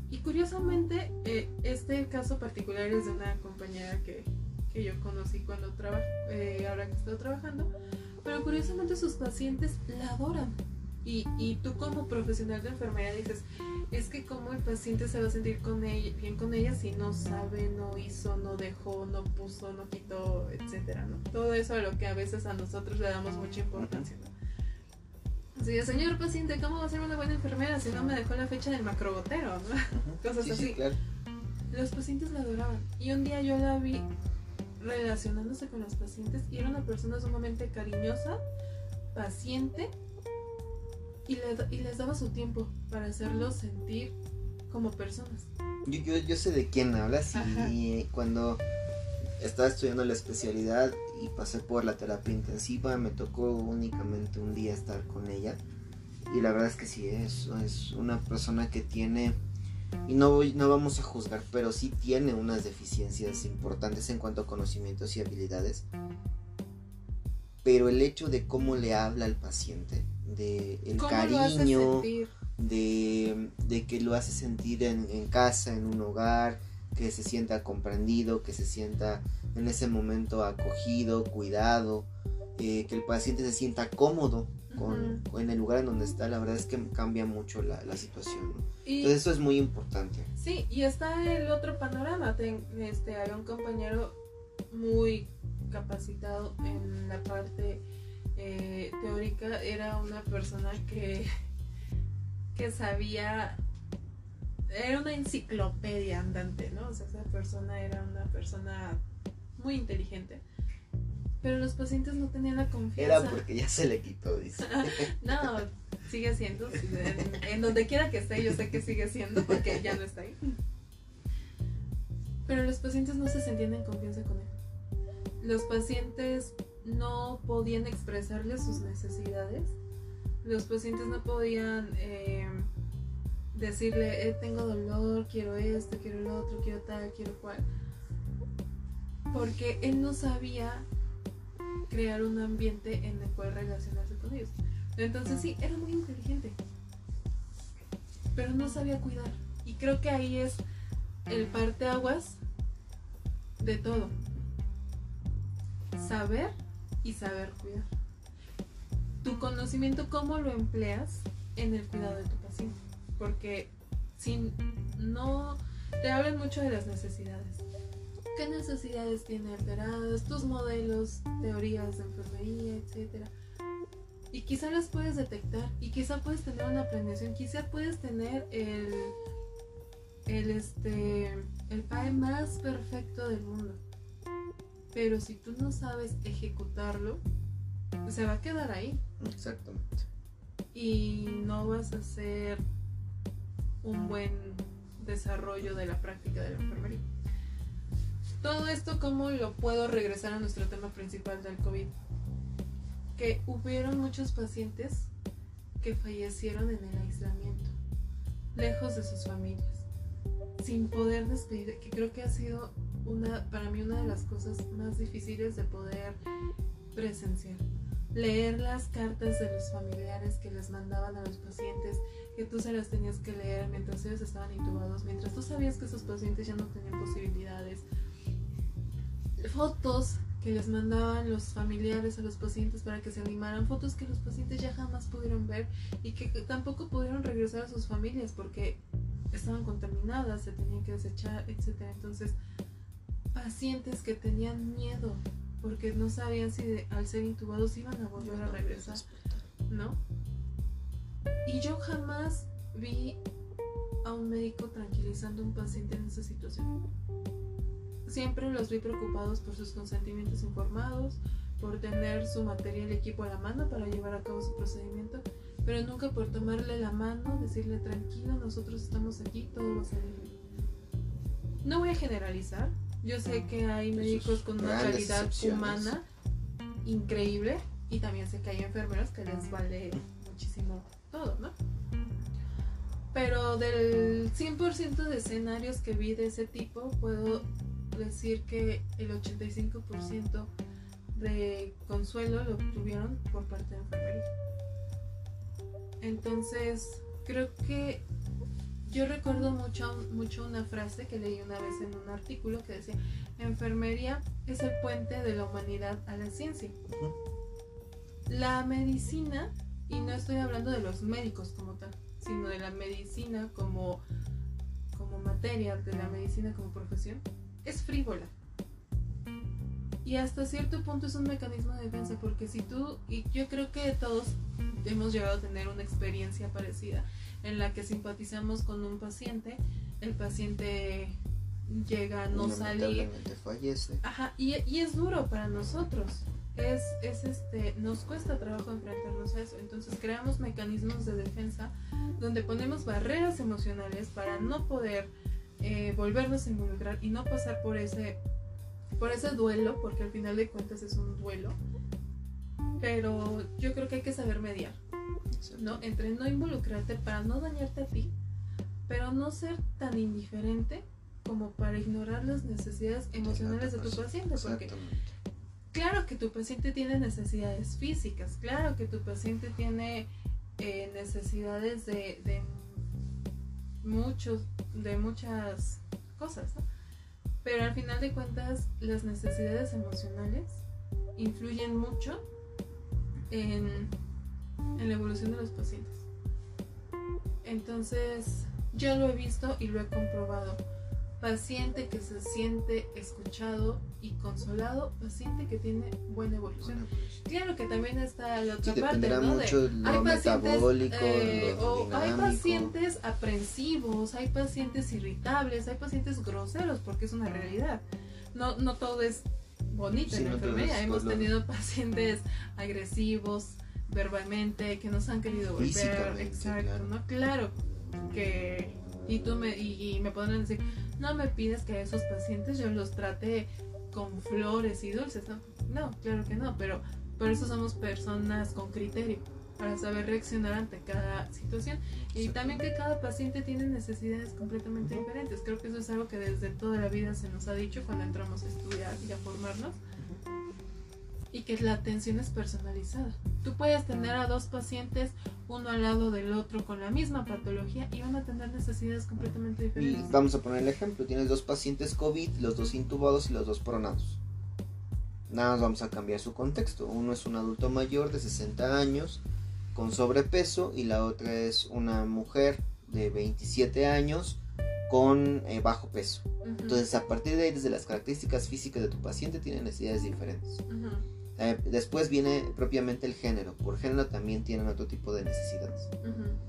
Y curiosamente, eh, este caso particular es de una compañera que, que yo conocí cuando trabajo, eh, ahora que estoy trabajando, pero curiosamente sus pacientes la adoran. Y, y tú como profesional de enfermería dices, es que como el paciente se va a sentir con ella, bien con ella si no sabe, no hizo, no dejó, no puso, no quitó, etcétera, ¿no? Todo eso a lo que a veces a nosotros le damos mucha importancia, ¿no? Así señor paciente, ¿cómo va a ser una buena enfermera si no me dejó la fecha del macrogotero, ¿no? Cosas así. Los pacientes la adoraban. Y un día yo la vi relacionándose con los pacientes y era una persona sumamente cariñosa, paciente y, les daba su tiempo para hacerlos sentir como personas. Yo, yo, sé de quién hablas y cuando estaba estudiando la especialidad y pasé por la terapia intensiva, me tocó únicamente un día estar con ella. Y la verdad es que sí, es, es una persona que tiene, y no, no vamos a juzgar, pero sí tiene unas deficiencias importantes en cuanto a conocimientos y habilidades. Pero el hecho de cómo le habla al paciente, de el cariño, de, de, que lo hace sentir en, en, casa, en un hogar, que se sienta comprendido, que se sienta en ese momento acogido, cuidado, eh, que el paciente se sienta cómodo con, en el lugar en donde está, la verdad es que cambia mucho la, la situación. Entonces eso es muy importante. Sí, y está el otro panorama. este, hay un compañero muy capacitado en la parte era una persona que, que sabía, era una enciclopedia andante, ¿no? O sea, esa persona era una persona muy inteligente. Pero los pacientes no tenían la confianza. Era porque ya se le quitó, dice. no, sigue siendo. En, donde quiera que esté, yo sé que sigue siendo porque ya no está ahí. Pero los pacientes no se sentían en confianza con él. Los pacientes no podían expresarle sus necesidades. Los pacientes no podían eh, decirle, eh, tengo dolor, quiero esto, quiero el otro, quiero tal, quiero cual. Porque él no sabía crear un ambiente en el cual relacionarse con ellos. Entonces sí, era muy inteligente, pero no sabía cuidar. Y creo que ahí es el parteaguas de todo. Saber y saber cuidar. Tu conocimiento, ¿cómo lo empleas en el cuidado de tu paciente? Porque si no te hablan mucho de las necesidades. ¿Qué necesidades tiene alteradas? Tus modelos, teorías de enfermería, etcétera. Y quizá las puedes detectar y quizá puedes tener una planeación, quizá puedes tener el, el, este, el PAE más perfecto del mundo pero si tú no sabes ejecutarlo, pues se va a quedar ahí. Exactamente. Y no vas a hacer un buen desarrollo de la práctica de la enfermería. Todo esto, ¿cómo lo puedo regresar a nuestro tema principal del COVID? Que hubieron muchos pacientes que fallecieron en el aislamiento, lejos de sus familias, sin poder despedir, que creo que ha sido una, para mí una de las cosas más difíciles de poder presenciar. Leer las cartas de los familiares que les mandaban a los pacientes, que tú se las tenías que leer mientras ellos estaban intubados, mientras tú sabías que esos pacientes ya no tenían posibilidades. Fotos que les mandaban los familiares a los pacientes para que se animaran, fotos que los pacientes ya jamás pudieron ver y que tampoco pudieron regresar a sus familias porque estaban contaminadas, se tenían que desechar, etc. Entonces, pacientes que tenían miedo porque no sabían si al ser intubados iban a volver a regresar, ¿no? Y yo jamás vi a un médico tranquilizando a un paciente en esa situación. Siempre los vi preocupados por sus consentimientos informados, por tener su material y equipo a la mano para llevar a cabo su procedimiento, pero nunca por tomarle la mano, decirle tranquilo, nosotros estamos aquí, todo va a salir bien. No voy a generalizar, yo sé que hay médicos con una calidad humana increíble Y también sé que hay enfermeros que les vale muchísimo todo, ¿no? Pero del 100% de escenarios que vi de ese tipo, puedo decir que el 85% de consuelo lo obtuvieron por parte de enfermería. Entonces, creo que yo recuerdo mucho, mucho una frase que leí una vez en un artículo que decía, enfermería es el puente de la humanidad a la ciencia. La medicina, y no estoy hablando de los médicos como tal, sino de la medicina como, como materia, de la medicina como profesión, es frívola. Y hasta cierto punto es un mecanismo de defensa, porque si tú, y yo creo que todos hemos llegado a tener una experiencia parecida, en la que simpatizamos con un paciente, el paciente llega a no salir. fallece. Ajá, y, y, es duro para nosotros. Es, es este, nos cuesta trabajo enfrentarnos a eso. Entonces creamos mecanismos de defensa donde ponemos barreras emocionales para no poder eh, volvernos a involucrar y no pasar por ese, por ese duelo, porque al final de cuentas es un duelo. Pero yo creo que hay que saber mediar. ¿No? Entre no involucrarte para no dañarte a ti, pero no ser tan indiferente como para ignorar las necesidades emocionales de tu paciente. Porque claro que tu paciente tiene necesidades físicas, claro que tu paciente tiene eh, necesidades de, de, muchos, de muchas cosas, Pero al final de cuentas, las necesidades emocionales influyen mucho en en la evolución de los pacientes. Entonces, yo lo he visto y lo he comprobado. Paciente que se siente escuchado y consolado, paciente que tiene buena evolución. Claro que también está la otra parte, ¿no? Mucho hay pacientes, eh, hay pacientes aprensivos, hay pacientes irritables, hay pacientes groseros, porque es una realidad. No, no todo es bonito en la enfermería. Hemos tenido pacientes agresivos, verbalmente, que nos han querido volver. Exacto, claro. ¿no? Claro que. Y tú me, y, me podrán decir, no me pides que a esos pacientes yo los trate con flores y dulces. No, no claro que no, pero por eso somos personas con criterio para saber reaccionar ante cada situación y también que cada paciente tiene necesidades completamente diferentes. Creo que eso es algo que desde toda la vida se nos ha dicho cuando entramos a estudiar y a formarnos y que la atención es personalizada. Tú puedes tener a dos pacientes uno al lado del otro con la misma patología y van a tener necesidades completamente diferentes. Y vamos a poner el ejemplo, tienes dos pacientes COVID, los dos intubados y los dos pronados. Nada más vamos a cambiar su contexto. Uno es un adulto mayor de 60 años con sobrepeso y la otra es una mujer de 27 años con eh, bajo peso. Entonces, a partir de ahí, desde las características físicas de tu paciente, tienen necesidades diferentes. Eh, después viene propiamente el género. Por género también tienen otro tipo de necesidades.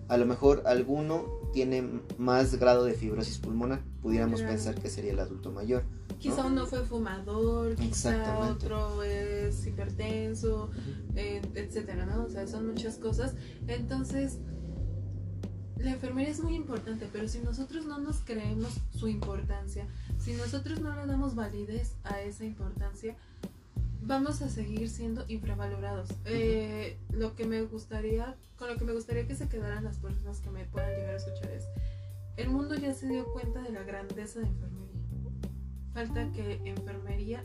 A lo mejor alguno tiene más grado de fibrosis pulmonar. Pudiéramos pensar que sería el adulto mayor. Quizá uno fue fumador, quizá otro es hipertenso, eh, etcétera, ¿no? O sea, son muchas cosas. Entonces, la enfermería es muy importante, pero si nosotros no nos creemos su importancia, si nosotros no le damos validez a esa importancia, vamos a seguir siendo infravalorados. Eh, lo que me gustaría, con lo que me gustaría que se quedaran las personas que me puedan llegar a escuchar es, el mundo ya se dio cuenta de la grandeza de enfermería. Falta que enfermería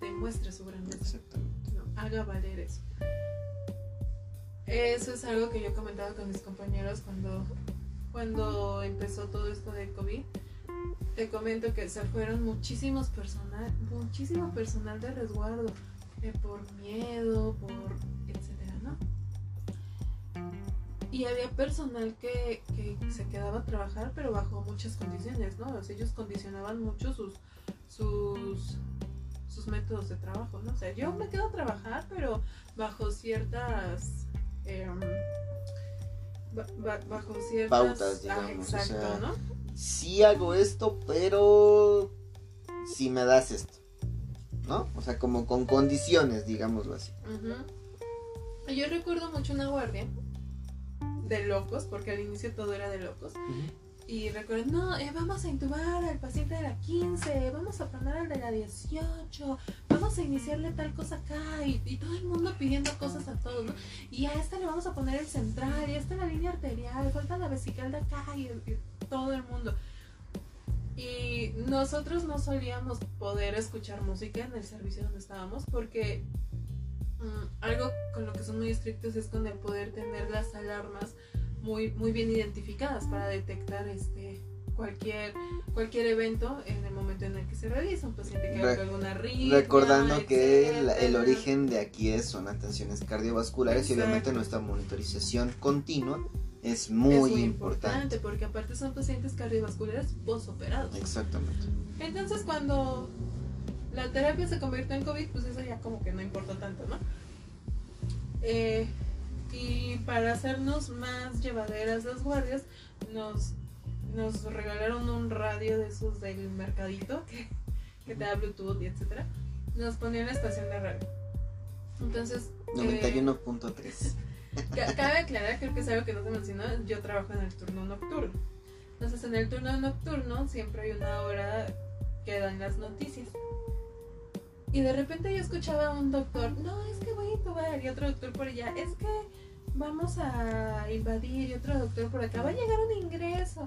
demuestre su grandeza. haga valer eso. Eso es algo que yo comentaba con mis compañeros cuando, cuando empezó todo esto de COVID te comento que se fueron muchísimos personal, muchísimo personal de resguardo, eh, por miedo, por etcétera, ¿no? Y había personal que, que, se quedaba a trabajar, pero bajo muchas condiciones, ¿no? O sea, ellos condicionaban mucho sus, sus, sus métodos de trabajo, ¿no? O sea, yo me quedo a trabajar, pero bajo ciertas... Em, bajo ciertas pautas, digamos. exacto, ¿no? Sí hago esto, pero si me das esto. ¿No? O sea, como con condiciones, digámoslo así. Yo recuerdo mucho una guardia de locos, porque al inicio todo era de locos. Y recuerdo, no, eh, vamos a intubar al paciente de la 15, vamos a poner al de la 18, vamos vamos a iniciarle tal cosa acá y, y todo el mundo pidiendo cosas a todos, ¿no? Y a esta le vamos a poner el central y a esta la línea arterial, falta la vesical de acá y, y todo el mundo. Y nosotros no solíamos poder escuchar música en el servicio donde estábamos porque mm, algo con lo que son muy estrictos es con el poder tener las alarmas muy, muy bien identificadas para detectar este cualquier cualquier evento en el momento en el que se realiza. Un paciente que Re- haga alguna arritmia, Recordando que el, el origen de aquí es, son atenciones cardiovasculares y obviamente nuestra monitorización continua es es muy, importante. porque aparte son pacientes cardiovasculares posoperados. Exactamente. Entonces cuando la terapia se convirtió en COVID, pues eso ya como que no importa tanto, ¿no? Eh, y para hacernos más llevaderas las guardias, nos, nos regalaron un radio de esos del mercadito que, que te da Bluetooth y etcétera. Nos ponían la estación de radio. Entonces, eh, 91.3. Ca- Cabe aclarar, creo que es algo que no se mencionó, yo trabajo en el turno nocturno. Entonces en el turno nocturno siempre hay una hora que dan las noticias. Y de repente yo escuchaba a un doctor, no, es que voy a intubar, y otro doctor por allá, es que vamos a invadir, y otro doctor por acá, va a llegar un ingreso.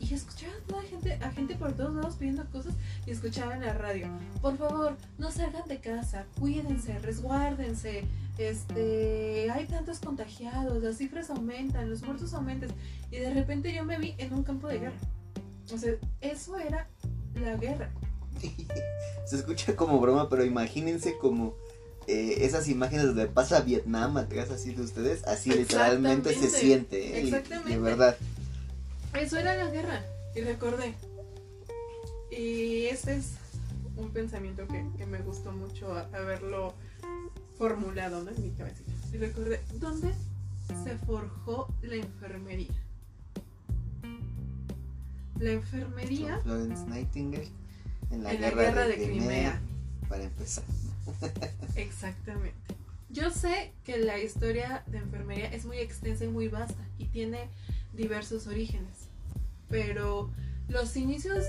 Y escuchaba a toda gente, a gente por todos lados pidiendo cosas y escuchaba en la radio, por favor, no salgan de casa, cuídense, resguárdense, este, hay tantos contagiados, las cifras aumentan, los muertos aumentan. Y de repente yo me vi en un campo de guerra. O sea, eso era la guerra. Se escucha como broma, pero imagínense como eh, esas imágenes donde pasa Vietnam atrás así de ustedes, así literalmente se siente, ¿eh? Exactamente. De verdad. Eso era la guerra. Y recordé. Y ese es un pensamiento que, que me gustó mucho haberlo formulado ¿no? en mi cabecita. Y recordé, ¿dónde se forjó la enfermería? La enfermería Florence Nightingale en la, en la guerra, guerra de, de Crimea, Crimea. Para empezar. Exactamente. Yo sé que la historia de enfermería es muy extensa y muy vasta y tiene diversos orígenes, pero los inicios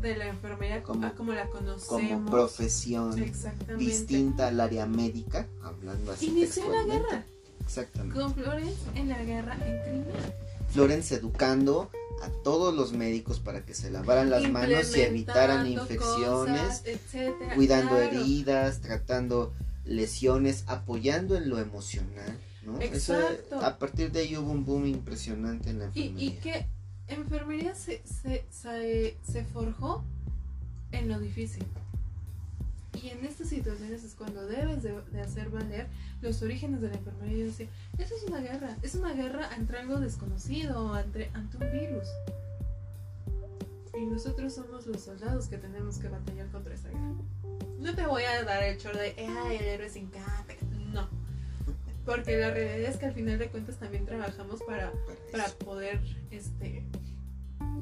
de la enfermería Como- como, como la Como conocemos, profesión exactamente, distinta al área médica, hablando así. inició la guerra Exactamente. con Flores en la guerra en Crimea. Florence educando a todos los médicos para que se lavaran las manos y evitaran infecciones, cosas, etcétera. cuidando Claro. heridas, tratando lesiones, apoyando en lo emocional, ¿no? Eso, Exacto. a partir de ahí hubo un boom impresionante en la Y, enfermería. y que enfermería se, se, se, se forjó en lo difícil. Y en estas situaciones es cuando debes de, de hacer valer los orígenes de la enfermería. Yo decía, eso es una guerra, es una guerra entre algo desconocido, ante, ante un virus. Y nosotros somos los soldados que tenemos que batallar contra esa guerra. No te voy a dar el choro de, ah, el héroe sin capa. Porque la realidad es que al final de cuentas también trabajamos para Para poder este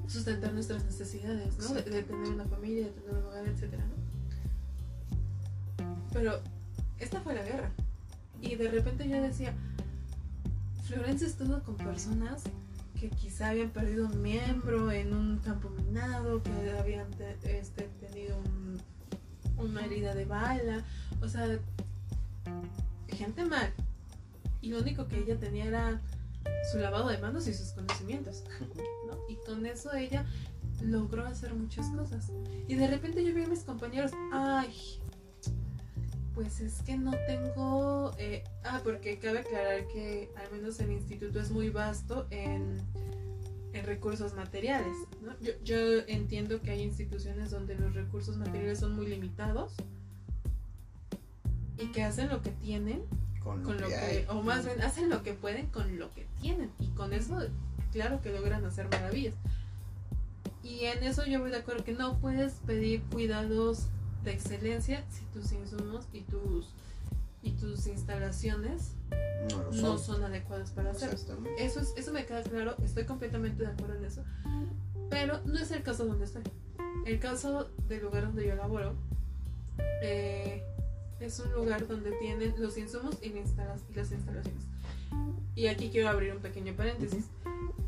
sustentar nuestras necesidades, ¿no? De, de tener una familia, de tener un hogar, etcétera, ¿no? Pero esta fue la guerra. Y de repente yo decía, Florencia estuvo con personas que quizá habían perdido un miembro en un campo minado, que habían te- este, tenido un- una herida de bala, o sea, gente mal. Y lo único que ella tenía era su lavado de manos y sus conocimientos, ¿no? Y con eso ella logró hacer muchas cosas. Y de repente yo vi a mis compañeros, ay, pues es que no tengo... eh, ah, porque cabe aclarar que al menos el instituto es muy vasto en, en recursos materiales, ¿no? Yo, yo entiendo que hay instituciones donde los recursos materiales son muy limitados y que hacen lo que tienen con lo con lo que que, hay. o más bien hacen lo que pueden con lo que tienen y con eso claro que logran hacer maravillas. Y en eso yo voy de acuerdo que no puedes pedir cuidados de excelencia si tus insumos y tus y tus instalaciones No lo no son. son adecuadas para hacerlo eso es eso me queda claro estoy completamente de acuerdo en eso. Pero no es el caso donde estoy. El caso del lugar donde yo laboro eh, es un lugar donde tienen los insumos y, las instalaciones. Y aquí quiero abrir un pequeño paréntesis.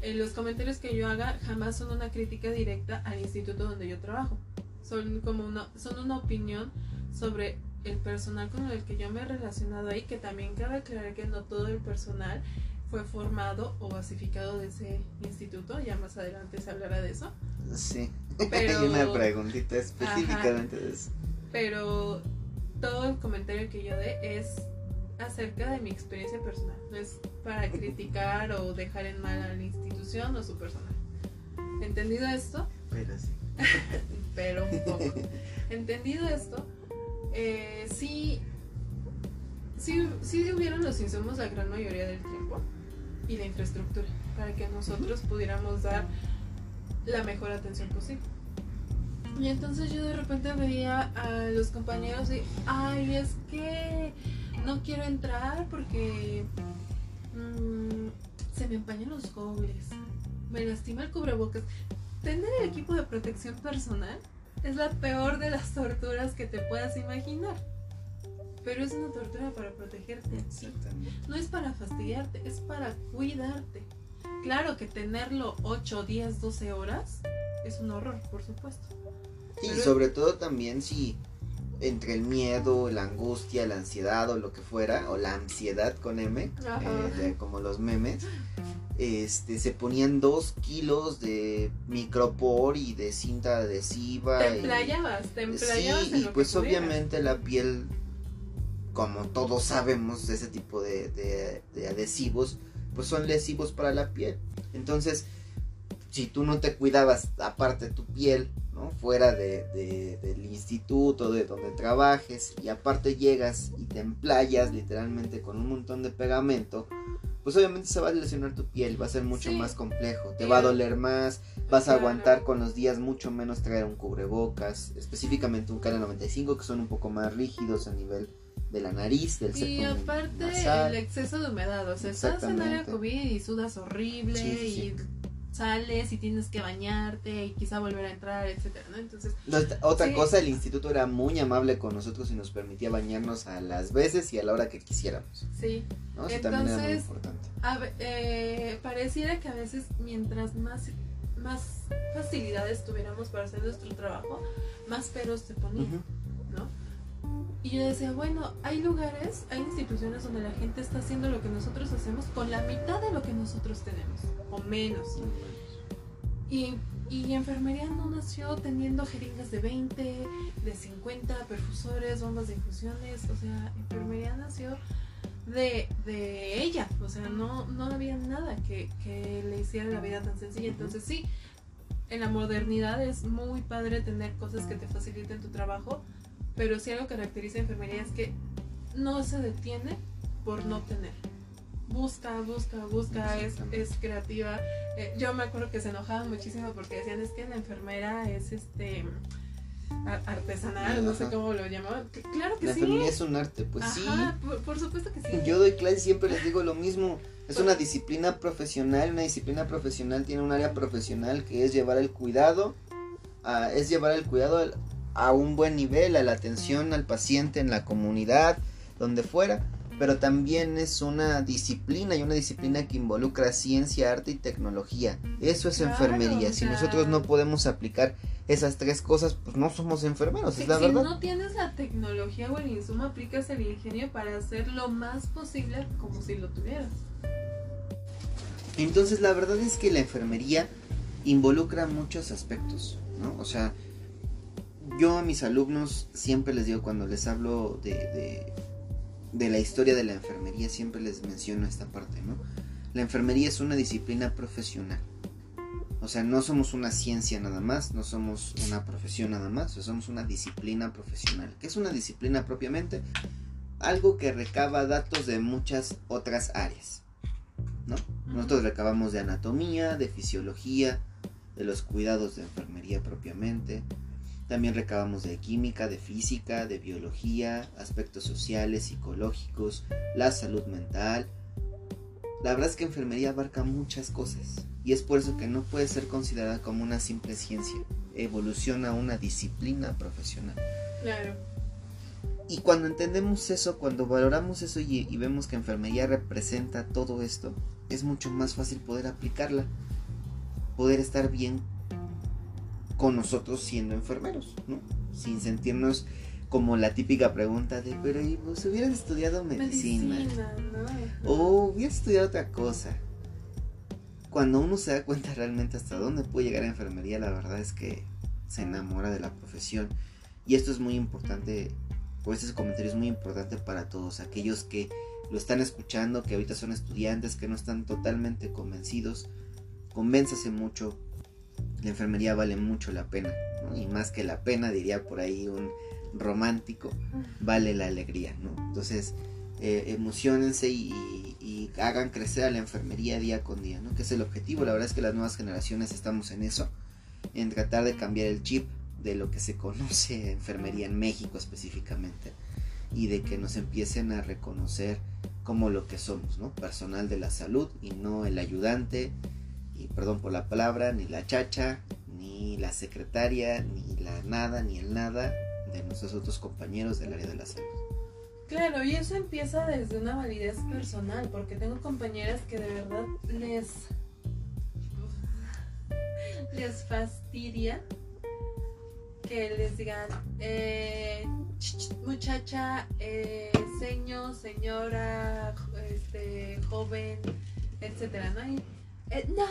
Eh, los comentarios que yo haga jamás son una crítica directa al instituto donde yo trabajo. Son como una son una opinión sobre el personal con el que yo me he relacionado ahí, que también cabe aclarar que no todo el personal fue formado o basificado de ese instituto, ya más adelante se hablará de eso. Sí, Pero- hay una preguntita específicamente de eso. Pero todo el comentario que yo dé es acerca de mi experiencia personal, no es para criticar o dejar en mal a la institución o su personal. Entendido esto, Pero sí. pero un poco. Entendido esto, eh, sí, sí, sí hubieron los insumos la gran mayoría del tiempo y la infraestructura para que nosotros pudiéramos dar la mejor atención posible. Y entonces yo de repente veía a los compañeros y, ay, es que no quiero entrar porque mm, se me empañan los gobles, me lastima el cubrebocas. Tener el equipo de protección personal es la peor de las torturas que te puedas imaginar. Pero es una tortura para protegerte. No es para fastidiarte, es para cuidarte. Claro que tenerlo 8, 10, 12 horas es un horror, por supuesto. Sí, Pero- sobre todo también si entre el miedo, la angustia, la ansiedad o lo que fuera, o la ansiedad con M, eh, de- como los memes, este, se ponían dos kilos de micropor y de cinta adhesiva. Te y- emplayabas, te Sí, emplayabas en y lo pues obviamente la piel, como todos sabemos, ese tipo de, de- de adhesivos, pues son lesivos para la piel. Entonces, si tú no te cuidabas aparte tu piel, ¿no? Fuera de, de- del instituto, de donde trabajes, y aparte llegas y te emplayas literalmente con un montón de pegamento, pues obviamente se va a lesionar tu piel, va a ser mucho Sí. más complejo, te va a doler más, vas a aguantar con los días mucho menos traer un cubrebocas, específicamente un KN95 que son un poco más rígidos a nivel de la nariz, del Y aparte nasal. el exceso de humedad, o sea, estás en área. COVID y sudas horrible Sí, sí, sí. y sales y tienes que bañarte y quizá volver a entrar, etcétera, ¿no? Entonces, No, Otra Sí. cosa, el instituto era muy amable con nosotros y nos permitía bañarnos a las veces y a la hora que quisiéramos. sí, ¿no? Eso también era muy Entonces, importante. A eh, pareciera que a veces mientras más más facilidades tuviéramos para hacer nuestro trabajo, más peros te ponían, Ujú. ¿no? Y yo decía, bueno, hay lugares, hay instituciones donde la gente está haciendo lo que nosotros hacemos con la mitad de lo que nosotros tenemos, o menos. Y, y enfermería no nació teniendo jeringas de 20, de 50, perfusores, bombas de infusiones. O sea, enfermería nació de, de ella. O sea, no, no había nada que, que le hiciera la vida tan sencilla. Entonces sí, en la modernidad es muy padre tener cosas que te faciliten tu trabajo. Pero si algo caracteriza a enfermería es que no se detiene por no tener. Busca, busca, busca, es, es creativa. Eh, yo me acuerdo que se enojaban muchísimo porque decían es que la enfermera es este artesanal, no sé cómo lo llamaban. Claro que La sí. enfermería es un arte, pues Ajá, por, por supuesto que sí. sí. Yo doy clases y siempre les digo lo mismo. Es una disciplina profesional, una disciplina profesional tiene un área profesional que es llevar el cuidado, a- es llevar el cuidado a un buen nivel, a la atención al paciente en la comunidad, donde fuera, pero también es una disciplina y una disciplina que involucra ciencia, arte y tecnología. Eso es Claro, enfermería. o Si nosotros no podemos aplicar esas tres cosas, pues no somos enfermeros, Si, es la si verdad. no tienes la tecnología o el insumo, aplicas el ingenio para hacer lo más posible como si lo tuvieras. Entonces la verdad es que la enfermería involucra muchos aspectos, ¿no? O sea, yo a mis alumnos siempre les digo cuando les hablo de, de, de la historia de la enfermería, siempre les menciono esta parte, ¿no? La enfermería es una disciplina profesional. O sea, no somos una ciencia nada más, no somos una profesión nada más, somos una disciplina profesional. ¿Qué es una disciplina propiamente? Algo que recaba datos de muchas otras áreas. ¿no? Nosotros recabamos de anatomía, de fisiología, de los cuidados de enfermería propiamente. También recabamos de química, de física, de biología, aspectos sociales, psicológicos, la salud mental. La verdad es que enfermería abarca muchas cosas y es por eso que no puede ser considerada como una simple ciencia. Evoluciona una disciplina profesional. Claro. Y cuando entendemos eso, cuando valoramos eso y, y vemos que enfermería representa todo esto, es mucho más fácil poder aplicarla, poder estar bien con nosotros siendo enfermeros, ¿no? Sin sentirnos como la típica pregunta de, pero ¿y vos hubieras estudiado medicina? Medicina, ¿no? O hubieras estudiado otra cosa. Cuando uno se da cuenta realmente hasta dónde puede llegar a enfermería, la verdad es que se enamora de la profesión. Y esto es muy importante, o este comentario es muy importante para todos aquellos que lo están escuchando, que ahorita son estudiantes, que no están totalmente convencidos. Convénzase mucho, la enfermería vale mucho la pena. ¿no? Y más que la pena, diría por ahí un romántico, vale la alegría. ¿no? Entonces, eh, emocionense y, y, hagan crecer a la enfermería día con día, ¿no? que es el objetivo. La verdad es que las nuevas generaciones estamos en eso, en tratar de cambiar el chip de lo que se conoce enfermería en México específicamente y de que nos empiecen a reconocer como lo que somos, ¿no? Personal de la salud y no el ayudante, y perdón por la palabra, ni la chacha, ni la secretaria, ni la nada, ni el nada de nuestros otros compañeros del área de la salud. Claro, y eso empieza desde una validez personal, porque tengo compañeras que de verdad les les fastidia que les digan eh, muchacha, eh, señor, señora, este, joven, etcétera, ¿no? Eh, no,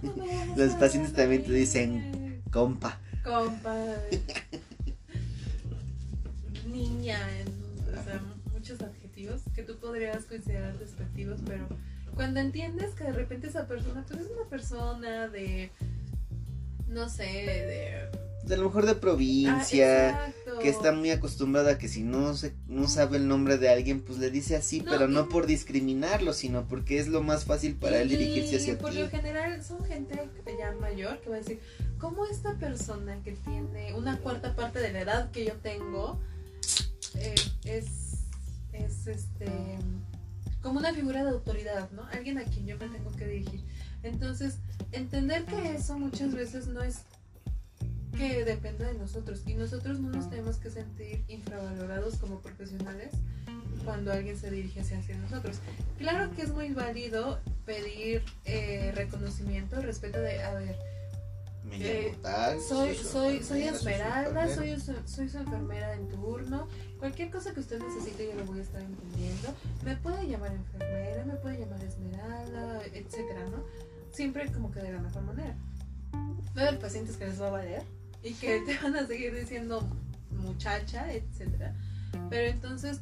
¿cómo me vas Los pacientes también te dicen compa. compa, niña, o sea, muchos adjetivos que tú podrías considerar despectivos, pero cuando entiendes que de repente esa persona, pues es una persona de, no sé, de... De lo mejor de Ah, provincia, exacto. que está muy acostumbrada a que si no se, no sabe el nombre de alguien, pues le dice así, No, pero y- no por discriminarlo, sino porque es lo más fácil para él dirigirse hacia por ti. lo general son gente ya mayor que va a decir, ¿cómo esta persona que tiene una cuarta parte de la edad que yo tengo eh, es, es este como una figura de autoridad, ¿no? Alguien a quien yo me tengo que dirigir. Entonces, entender que eso muchas veces no es que dependa de nosotros y nosotros no nos tenemos que sentir infravalorados como profesionales cuando alguien se dirige hacia, hacia nosotros. Claro que es muy válido pedir eh, reconocimiento, respeto de, a ver, eh, tal, soy, soy, soy Esmeralda, soy, soy su enfermera en turno. Cualquier cosa que usted necesite yo lo voy a estar entendiendo. Me puede llamar enfermera, me puede llamar Esmeralda, etcétera, ¿no? Siempre como que de la mejor manera. Va a haber pacientes que les va a valer y que te van a seguir diciendo muchacha, etcétera. Pero entonces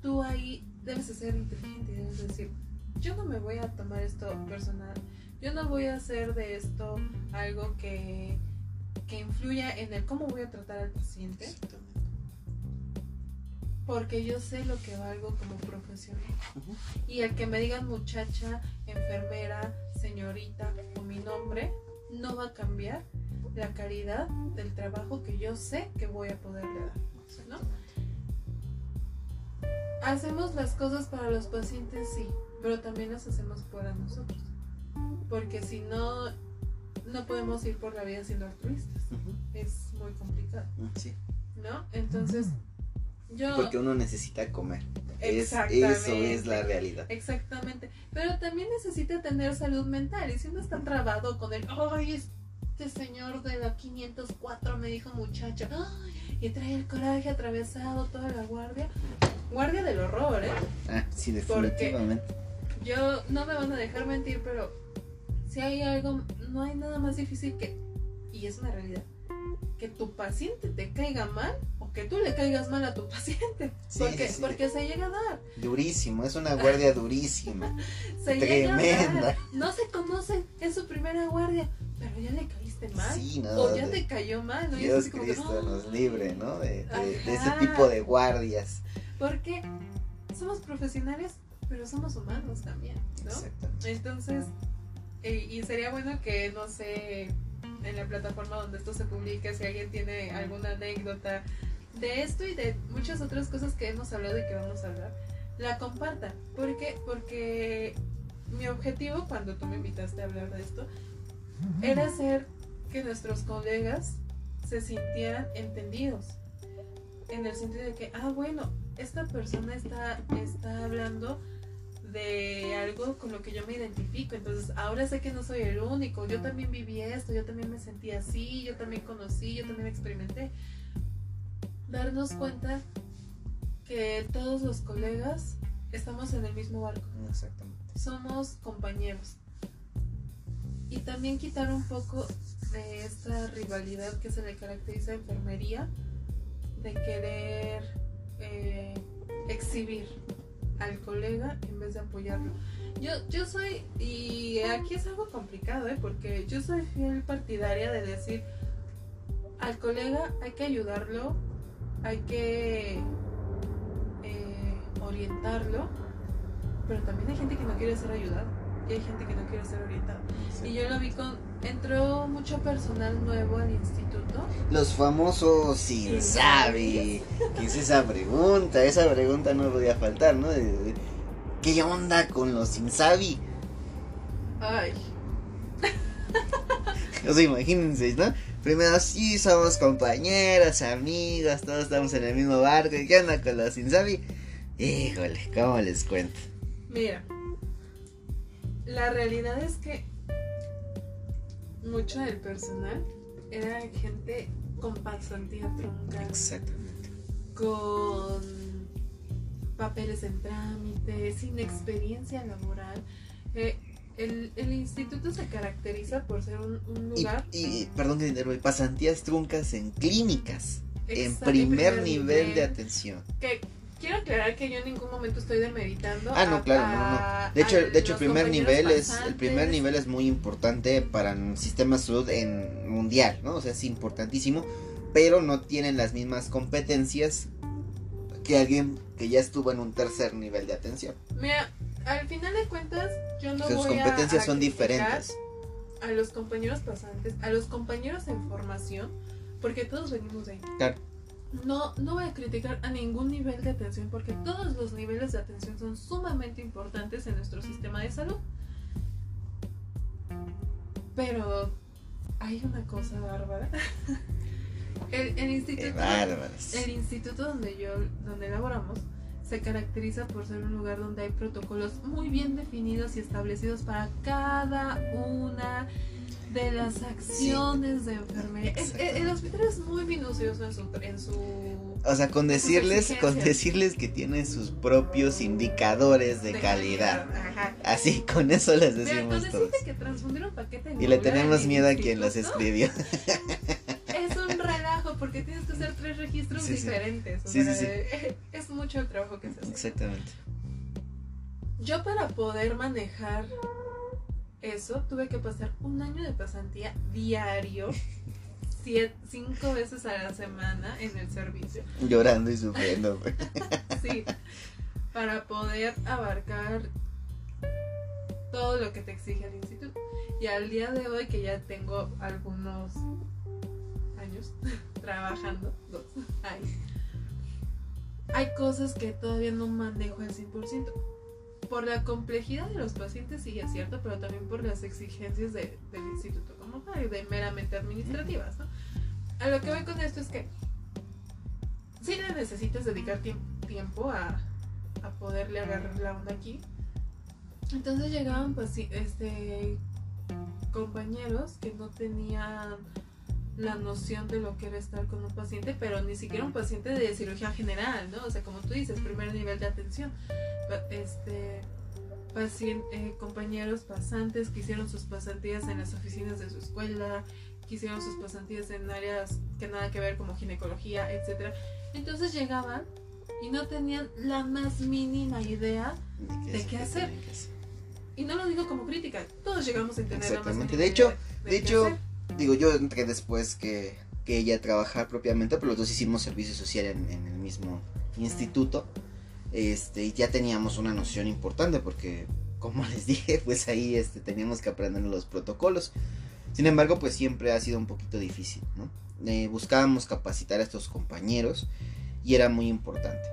tú ahí debes de ser inteligente y debes de decir, yo no me voy a tomar esto personal, yo no voy a hacer de esto algo que, que influya en el cómo voy a tratar al paciente, porque yo sé lo que valgo como profesional. Y el que me digan muchacha, enfermera, señorita o mi nombre, no va a cambiar la calidad del trabajo que yo sé que voy a poderle dar. ¿no? Hacemos las cosas para los pacientes, sí, pero también las hacemos para nosotros. Porque si no, no podemos ir por la vida siendo altruistas. Ujú. Es muy complicado, Sí, ¿no? Entonces, yo... porque uno necesita comer. Es, Exactamente. eso es la realidad. Exactamente. Pero también necesita tener salud mental. Y si uno está trabado con el, ay, este señor de la 504 me dijo muchacho, ay, y trae el coraje atravesado toda la guardia. Guardia del horror, ¿eh? Ah, sí, Porque- definitivamente. Yo no me van a dejar mentir, pero si hay algo, no hay nada más difícil que, y es una realidad, que tu paciente te caiga mal o que tú le caigas mal a tu paciente. Sí, porque, sí, porque se llega a dar. Durísimo, es una guardia durísima. Se llega a dar. Tremenda. No se conocen, es su primera guardia, pero ya le caíste mal. Sí, no. o ya de- te cayó mal, ¿no? Dios que, Cristo nos libre, ¿no? De, de- de ese tipo de guardias. Porque somos profesionales, pero somos humanos también, ¿no? Exactamente. Entonces, eh, y sería bueno que, no sé, en la plataforma donde esto se publique, si alguien tiene alguna anécdota de esto y de muchas otras cosas que hemos hablado y que vamos a hablar, la comparta. ¿Por qué? Porque mi objetivo cuando tú me invitaste a hablar de esto era hacer que nuestros colegas se sintieran entendidos. En el sentido de que, ah, bueno, esta persona está, está hablando de algo con lo que yo me identifico. Entonces, ahora sé que no soy el único. Yo también viví esto, yo también me sentí así, yo también conocí, yo también experimenté. darnos cuenta que todos los colegas estamos en el mismo barco. Exactamente. Somos compañeros. Y también quitar un poco de esta rivalidad que se le caracteriza a enfermería, de querer eh, exhibir al colega en vez de apoyarlo. Yo, yo soy, y aquí es algo complicado, ¿eh? porque yo soy fiel partidaria de decir, al colega hay que ayudarlo, hay que eh, orientarlo, pero también hay gente que no quiere ser ayudada y hay gente que no quiere ser orientada. Y yo lo vi con, entró mucho personal nuevo al instituto. Los famosos sin sabe. ¿Qué es esa pregunta? Esa pregunta no podía faltar, ¿no? ¿Qué onda con los sin sabi? Ay, O sea, imagínense, ¿no? Primero sí somos compañeros, amigos, todos estamos en el mismo barco. ¿y ¿Qué onda con los sin sabi? Híjole, ¿cómo les cuento? mira, la realidad es que mucho del personal era gente con pasantía trunca, Exactamente. con papeles en trámite, sin experiencia laboral. Eh, el, el instituto se caracteriza por ser un, lugar y, perdón que te pasantías truncas en clínicas. En Exacto, primer nivel de atención. Que quiero aclarar que yo en ningún momento estoy demeritando. Ah, no, a- claro, no, a- no. De hecho, a de hecho el primer nivel es el primer nivel es muy importante para el sistema de salud en mundial, ¿no? O sea, es importantísimo, pero no tienen las mismas competencias que alguien que ya estuvo en un tercer nivel de atención. Mira, al final de cuentas, yo no Sus voy a- competencias a son criticar diferentes. A los compañeros pasantes, a los compañeros en formación, porque todos venimos de ahí. Claro. No, no voy a criticar a ningún nivel de atención porque todos los niveles de atención son sumamente importantes en nuestro sistema de salud. Pero hay una cosa bárbara. El, el instituto, el instituto donde yo, donde laboramos, se caracteriza por ser un lugar donde hay protocolos muy bien definidos y establecidos para cada una de las acciones de enfermería. Es- el, hospital es muy minucioso en su, en su O sea, con decirles, con decirles que tienen sus propios indicadores de, calidad. Ajá. Así, con eso les decimos todos. que transfundir un paquete de Y le tenemos en miedo a quien los escribió. Es un relajo porque tienes que hacer tres registros Sí, sí. diferentes. o Sí, sí, sea, Es mucho el trabajo que se hace. Exactamente. Yo para poder manejar eso tuve que pasar un año de pasantía diario, siete, cinco veces a la semana en el servicio. Llorando y sufriendo. Sí, para poder abarcar todo lo que te exige el instituto. Y al día de hoy que ya tengo algunos años trabajando, dos, ay, hay cosas que todavía no manejo al 100%. Por la complejidad de los pacientes, sí es cierto, pero también por las exigencias de- del instituto como tal, de meramente administrativas. ¿no? A lo que voy con esto es que sí le necesitas dedicar tiemp- tiempo a, a poderle agarrar la onda aquí. Entonces llegaban paci- este, compañeros que no tenían la noción de lo que era estar con un paciente, pero ni siquiera un paciente de cirugía general, ¿no? O sea, como tú dices, primer nivel de atención. Este, pacien- eh, compañeros pasantes que hicieron sus pasantías en las oficinas de su escuela, que hicieron sus pasantías en áreas que nada que ver como ginecología, etcétera. Entonces llegaban y no tenían la más mínima idea ¿De qué hacer? y no lo digo como crítica, todos llegamos a entender la más Exactamente. mínima De hecho- idea de hecho, hacer. Digo, yo entré después que, que ella a trabajar propiamente, pero los dos hicimos servicio social en, el mismo instituto. Este, y ya teníamos una noción importante porque, como les dije, pues ahí este, teníamos que aprender los protocolos. Sin embargo, pues siempre ha sido un poquito difícil, ¿no? Eh, buscábamos capacitar a estos compañeros y era muy importante.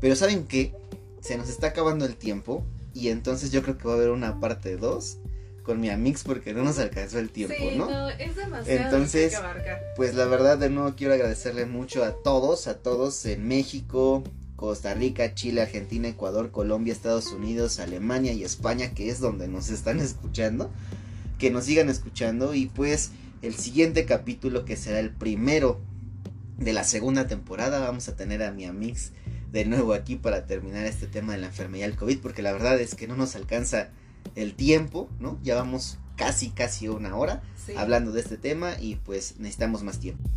Pero ¿saben qué? Se nos está acabando el tiempo y entonces yo creo que va a haber una parte 2 con mi amix porque no nos alcanzó el tiempo, sí, ¿no? es demasiado Entonces, que abarcar. Pues la verdad de nuevo quiero agradecerle mucho a todos, a todos en México, Costa Rica, Chile, Argentina, Ecuador, Colombia, Estados Unidos, Alemania y España, que es donde nos están escuchando. Que nos sigan escuchando y pues el siguiente capítulo que será el primero de la segunda temporada. Vamos a tener a mi Amix de nuevo aquí para terminar este tema de la enfermedad del COVID, porque la verdad es que no nos alcanza el tiempo, ¿no? Ya vamos casi, casi una hora hablando de este tema y pues necesitamos más tiempo.